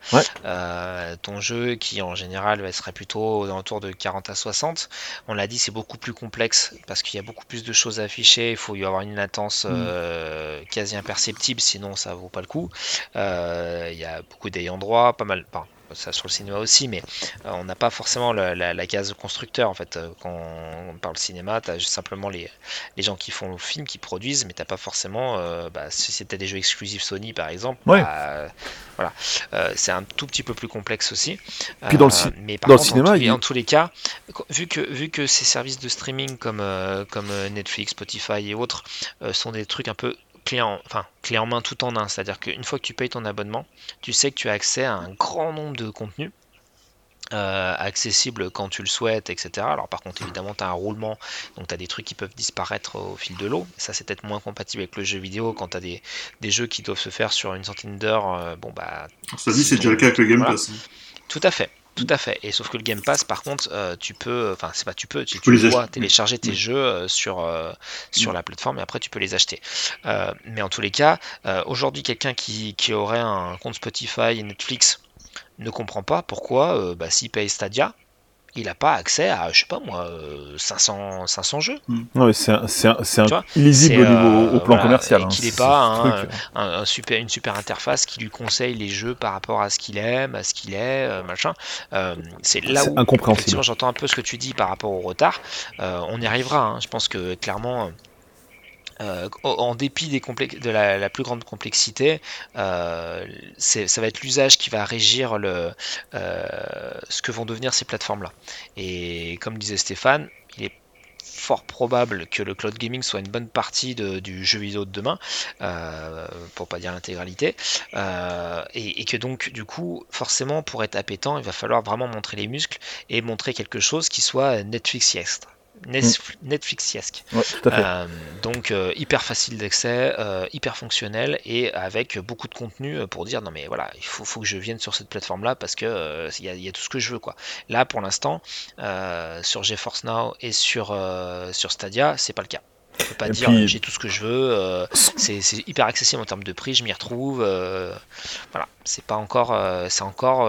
ton jeu qui en général serait plutôt autour de 40 à 60. On l'a dit, c'est beaucoup plus complexe parce qu'il y a beaucoup plus de choses à afficher. Il faut y avoir une latence mm. quasi imperceptible, sinon ça vaut pas le coup. Il y a beaucoup d'ayants droit, pas mal ça sur le cinéma aussi, mais euh, on n'a pas forcément la, case constructeur en fait. Euh, quand on parle cinéma, tu as simplement les, les, gens qui font le film, qui produisent, mais t'as pas forcément. Euh, bah, si c'était des jeux exclusifs Sony par exemple, bah, voilà, c'est un tout petit peu plus complexe aussi. Puis dans le, mais par contre, cinéma, en, en, tous les cas, vu que, vu que ces services de streaming comme, comme Netflix, Spotify et autres sont des trucs un peu clé en, enfin, clé en main tout en un. C'est-à-dire qu'une fois que tu payes ton abonnement, tu sais que tu as accès à un grand nombre de contenus. Euh, accessibles quand tu le souhaites, etc. Alors par contre évidemment tu as un roulement, donc tu as des trucs qui peuvent disparaître au fil de l'eau. Ça c'est peut-être moins compatible avec le jeu vidéo quand tu as des, des, jeux qui doivent se faire sur une centaine d'heures. Euh, bon bah... Ça dit c'est déjà le cas avec le Game Pass. Tout à fait. Tout à fait. Et sauf que le Game Pass, par contre, euh, tu peux, enfin, c'est pas tu peux, tu, tu dois télécharger tes jeux euh, sur, euh, sur la plateforme et après tu peux les acheter. mais en tous les cas, aujourd'hui, quelqu'un qui, qui, aurait un compte Spotify et Netflix ne comprend pas pourquoi, bah, s'il paye Stadia, il n'a pas accès à, je sais pas moi, 500, 500 jeux. Non, c'est illisible au, niveau, au plan commercial. Hein, qu'il n'ait pas un, super, une super interface qui lui conseille les jeux par rapport à ce qu'il aime, à ce qu'il est, euh, machin. Euh, c'est là où, incompréhensible. j'entends un peu ce que tu dis par rapport au retard. Euh, on y arrivera. Hein. Je pense que clairement euh, en dépit des de la, plus grande complexité, euh, ça va être l'usage qui va régir le, euh, ce que vont devenir ces plateformes-là. Et comme disait Stéphane, il est fort probable que le cloud gaming soit une bonne partie du jeu vidéo de demain, pour pas dire l'intégralité, et, et, que donc du coup, forcément, pour être appétant, il va falloir vraiment montrer les muscles et montrer quelque chose qui soit Netflix-esque. Netflixiesque. Euh, donc euh, hyper facile d'accès, euh, hyper fonctionnel et avec beaucoup de contenu pour dire non mais voilà il faut, faut que je vienne sur cette plateforme là parce que il y, a tout ce que je veux quoi. Là pour l'instant sur GeForce Now et sur sur Stadia c'est pas le cas. Je peux pas dire j'ai tout ce que je veux. c'est hyper accessible en termes de prix, je m'y retrouve. voilà, c'est pas encore, c'est encore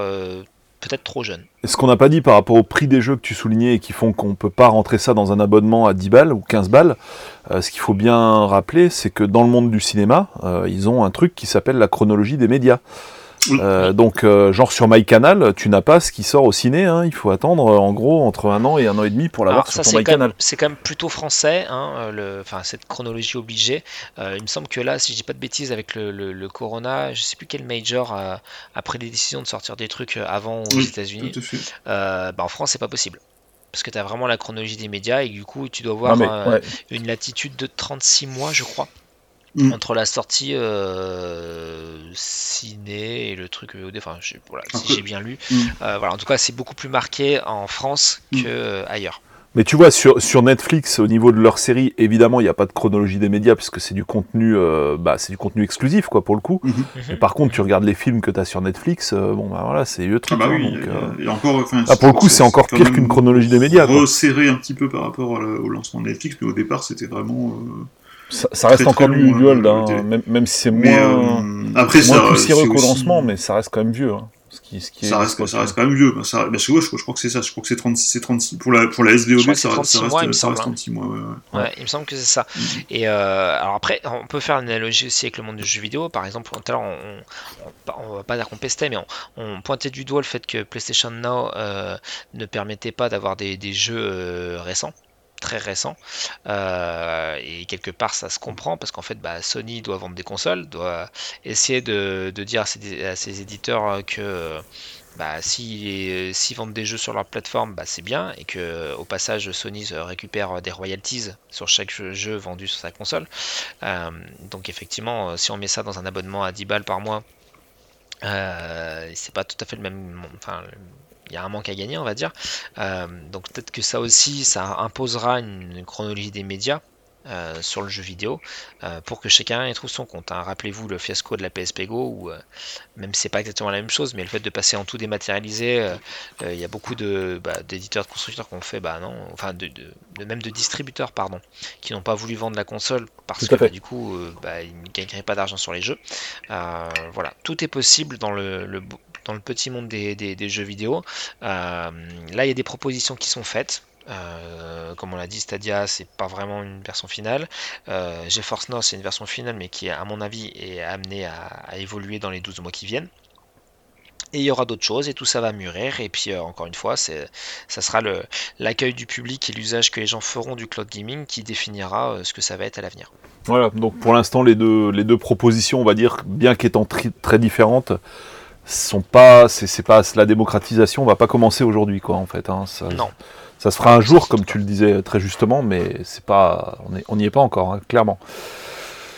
peut-être trop jeune. Ce qu'on n'a pas dit par rapport au prix des jeux que tu soulignais et qui font qu'on ne peut pas rentrer ça dans un abonnement à 10 balles ou 15 balles, euh, ce qu'il faut bien rappeler, c'est que dans le monde du cinéma, euh, ils ont un truc qui s'appelle la chronologie des médias. Euh, donc, euh, genre sur MyCanal, tu n'as pas ce qui sort au ciné. Hein. il faut attendre en gros entre un an et un an et demi pour l'avoir sur ton MyCanal. C'est quand même plutôt français, hein, le, cette chronologie obligée. il me semble que là, si je dis pas de bêtises, avec le, Corona, je sais plus quel major a, pris des décisions de sortir des trucs avant aux États-Unis. bah, en France, c'est pas possible parce que tu as vraiment la chronologie des médias et du coup tu dois avoir une latitude de 36 mois je crois Mm. entre la sortie euh, ciné et le truc VOD, enfin, voilà, si j'ai bien lu. Mm. Euh, voilà, en tout cas, c'est beaucoup plus marqué en France mm. que euh, ailleurs. Mais tu vois, sur, sur Netflix, au niveau de leur série, évidemment, il n'y a pas de chronologie des médias, puisque c'est du contenu bah, c'est du contenu exclusif, quoi, pour le coup. Mm-hmm. par contre, tu regardes les films que tu as sur Netflix, bon, bah voilà, c'est eux truc. Ah bah oui, et encore, ah, pour le coup, c'est encore pire qu'une chronologie des médias. Resserré un petit peu par rapport au lancement de Netflix, mais au départ, c'était vraiment ça, reste encore du Gold, hein, même, si c'est moins, euh, après, moins poussiéreux qu'au lancement, mais ça reste quand même vieux. Hein. Ce qui, ce qui ça, reste, ça reste quand même vieux. Ça, bah, je, je, crois que c'est ça. Je crois que c'est 36, 36. Pour la, pour la SVOD, ça, reste, mois, il me semble, 36 mois. Ouais, ouais. il me semble que c'est ça. Mm. Et euh, alors après, on peut faire une analogie aussi avec le monde du jeu vidéo. Par exemple, tout à l'heure, on, on, va pas dire qu'on pestait, mais on, on, pointait du doigt le fait que PlayStation Now euh, ne permettait pas d'avoir des, des, jeux euh, récents très récent. Euh, et quelque part, ça se comprend parce qu'en fait, bah, Sony doit vendre des consoles, doit essayer de, dire à ses, éditeurs que bah, s'ils si, vendent des jeux sur leur plateforme, bah, c'est bien, et que au passage Sony récupère des royalties sur chaque jeu, vendu sur sa console. Euh, donc effectivement, si on met ça dans un abonnement à 10 balles par mois, euh, c'est pas tout à fait le même, y a un manque à gagner, on va dire. Euh, donc peut-être que ça aussi, ça imposera une, chronologie des médias. Euh, sur le jeu vidéo euh, pour que chacun y trouve son compte. Hein. Rappelez-vous le fiasco de la PSP Go où même si c'est pas exactement la même chose, mais le fait de passer en tout dématérialisé, il y a beaucoup de bah, d'éditeurs, de constructeurs qui ont fait bah non, enfin de, même de distributeurs pardon, qui n'ont pas voulu vendre la console parce que bah, du coup bah, ils ne gagneraient pas d'argent sur les jeux. voilà, tout est possible dans le, le, dans le petit monde des, jeux vidéo. Euh, là, il y a des propositions qui sont faites. Euh, comme on l'a dit, Stadia, c'est pas vraiment une version finale. Euh, GeForce Now, c'est une version finale, mais qui, à mon avis, est amenée à, évoluer dans les 12 mois qui viennent. Et il y aura d'autres choses, et tout ça va mûrir. Et puis, encore une fois, ça sera l'accueil du public et l'usage que les gens feront du cloud gaming qui définira ce que ça va être à l'avenir. Voilà, donc pour l'instant, les deux, les deux propositions, on va dire, bien qu'étant très différentes, sont pas, c'est pas la démocratisation va pas commencer aujourd'hui quoi en fait. Hein, ça, non. Ça se fera un jour comme tu le disais très justement, mais c'est pas, on n'y est pas encore hein, clairement.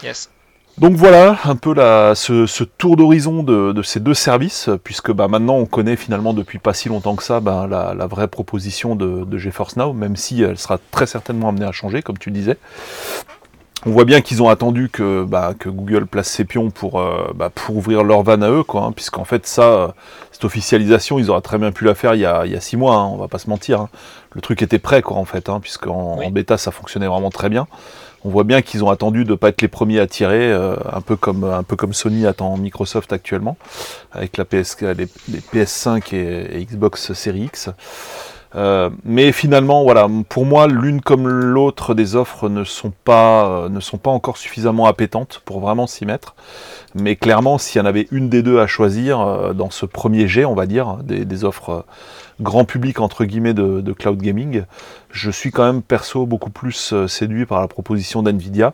Yes. Donc voilà un peu la, ce, tour d'horizon de, ces deux services, puisque bah, maintenant on connaît finalement depuis pas si longtemps que ça bah, la, vraie proposition de, de GeForce Now, même si elle sera très certainement amenée à changer, comme tu disais. On voit bien qu'ils ont attendu que, bah, que Google place ses pions pour, euh, bah, pour ouvrir leur van à eux, quoi, hein, puisqu'en fait, ça, cette officialisation, ils auraient très bien pu la faire il y a, il y a six mois, hein, on va pas se mentir. Hein. Le truc était prêt, quoi, en fait, hein, puisqu'en en bêta, ça fonctionnait vraiment très bien. On voit bien qu'ils ont attendu de ne pas être les premiers à tirer, euh, un, peu comme, un peu comme Sony attend Microsoft actuellement, avec la PS, les, PS5 et, et Xbox Series X. Euh, mais finalement, voilà, pour moi, l'une comme l'autre des offres ne sont pas euh, ne sont pas encore suffisamment appétantes pour vraiment s'y mettre. Mais clairement, s'il y en avait une des deux à choisir euh, dans ce premier jet, on va dire, des, offres grand public entre guillemets de, cloud gaming, je suis quand même perso beaucoup plus séduit par la proposition d'Nvidia.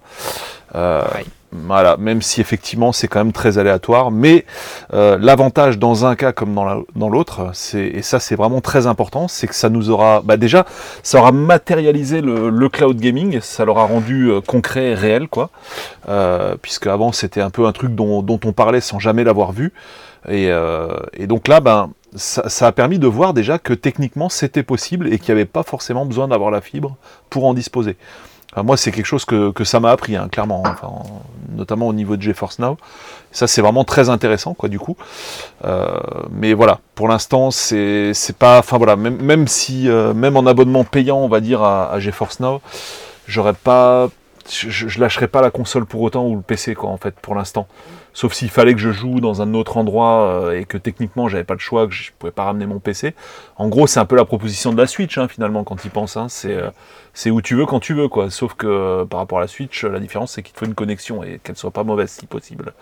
Voilà, même si effectivement c'est quand même très aléatoire, mais euh, l'avantage dans un cas comme dans l'autre, et ça c'est vraiment très important, c'est que ça nous aura, bah déjà, ça aura matérialisé le, cloud gaming, ça l'aura rendu euh, concret et réel, quoi, euh, puisque avant c'était un peu un truc dont, on parlait sans jamais l'avoir vu, et, donc là, ben, ça, ça, a permis de voir déjà que techniquement c'était possible et qu'il n'y avait pas forcément besoin d'avoir la fibre pour en disposer moi, c'est quelque chose que, ça m'a appris, hein, clairement, enfin, notamment au niveau de GeForce Now. Ça, c'est vraiment très intéressant, quoi, du coup. Euh, mais voilà, pour l'instant, c'est pas. Enfin voilà, même, même si, euh, même en abonnement payant, on va dire, à, à GeForce Now, j'aurais pas. Je, je, lâcherai pas la console pour autant ou le PC, quoi, en fait, pour l'instant sauf s'il fallait que je joue dans un autre endroit euh, et que techniquement j'avais pas le choix, que je pouvais pas ramener mon PC. En gros, c'est un peu la proposition de la Switch hein, finalement quand il pense. Hein. c'est euh, c'est où tu veux quand tu veux quoi. Sauf que euh, par rapport à la Switch, la différence c'est qu'il te faut une connexion et qu'elle soit pas mauvaise si possible.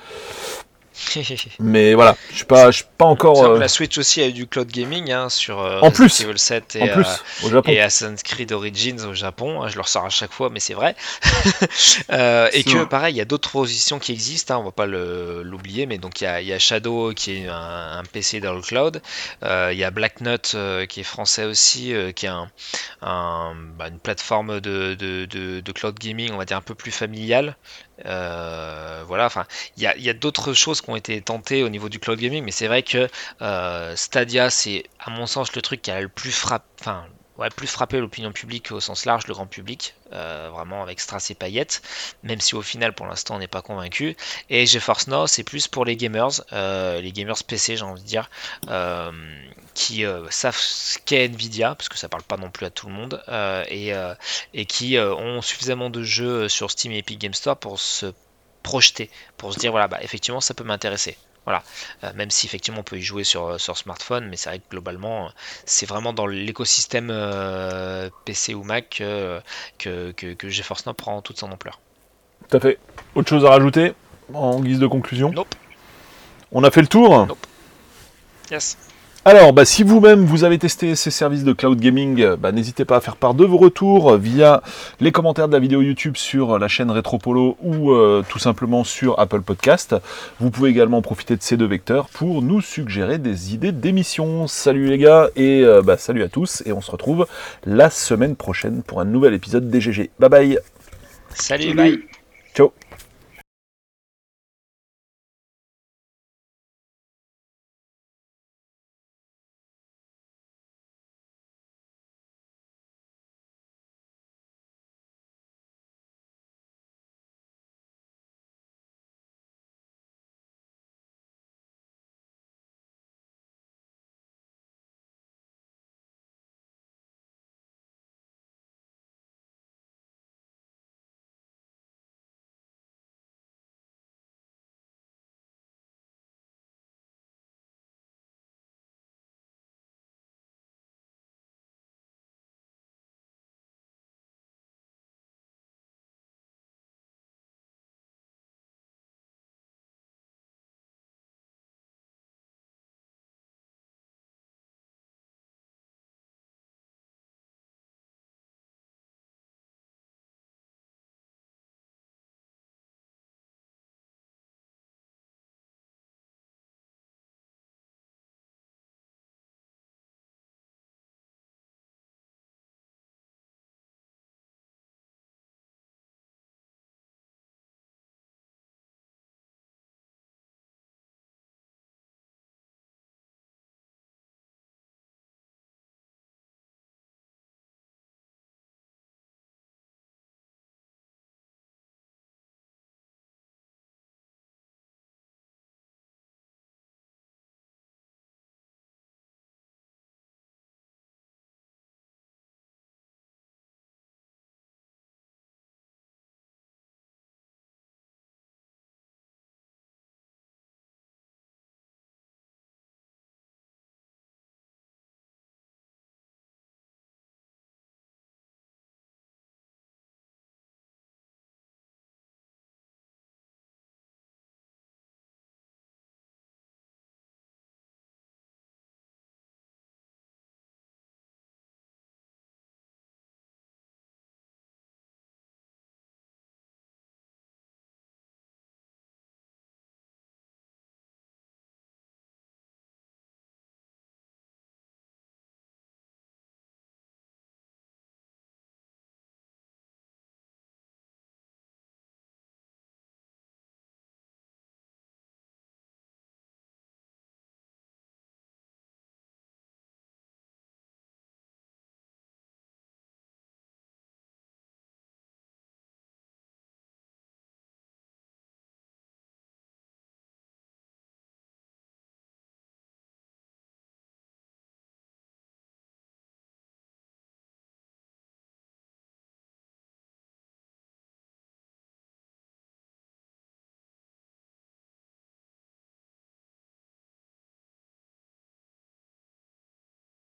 Mais voilà, je suis pas, je suis pas encore. Euh, La Switch aussi a eu du cloud gaming hein, sur euh, En plus. Evil 7 et, en euh, plus, au Japon. et Assassin's Creed Origins au Japon. Je le ressors à chaque fois, mais c'est vrai. Euh, et que vrai. pareil, il y a d'autres positions qui existent. Hein, on va pas l'oublier, mais donc il y, a, il y a Shadow qui est un, un PC dans le cloud. Euh, Il y a Black Nut euh, qui est français aussi, euh, qui est un, un- bah, une plateforme de, de- de- de cloud gaming, on va dire un peu plus familiale. Euh, voilà, enfin, il y a, d'autres choses qui ont été tentées au niveau du cloud gaming, mais c'est vrai que euh, Stadia, c'est à mon sens le truc qui a le plus frappé, ouais, plus frappé l'opinion publique au sens large, le grand public, euh, vraiment avec Strass et paillettes, même si au final pour l'instant on n'est pas convaincu. Et GeForce Now, c'est plus pour les gamers, euh, les gamers PC, j'ai envie de dire, euh, qui savent ce qu'est Nvidia, parce que ça parle pas non plus à tout le monde, et, et qui ont suffisamment de jeux sur Steam et Epic Game Store pour se projeter, pour se dire voilà, bah, effectivement ça peut m'intéresser. Voilà, Euh, même si effectivement on peut y jouer sur, euh, sur smartphone, mais c'est vrai que globalement, euh, c'est vraiment dans l'écosystème euh, PC ou Mac que, que, que, que GeForce Now prend toute son ampleur. Tout à fait. Autre chose à rajouter en guise de conclusion? Nope. On a fait le tour? Nope. Yes. Alors, bah, si vous-même vous avez testé ces services de cloud gaming, euh, bah, n'hésitez pas à faire part de vos retours via les commentaires de la vidéo YouTube sur la chaîne Retropolo ou euh, tout simplement sur Apple Podcast. Vous pouvez également profiter de ces deux vecteurs pour nous suggérer des idées d'émissions. Salut les gars et euh, bah, salut à tous et on se retrouve la semaine prochaine pour un nouvel épisode DGG. Bye bye Salut, Salut. bye.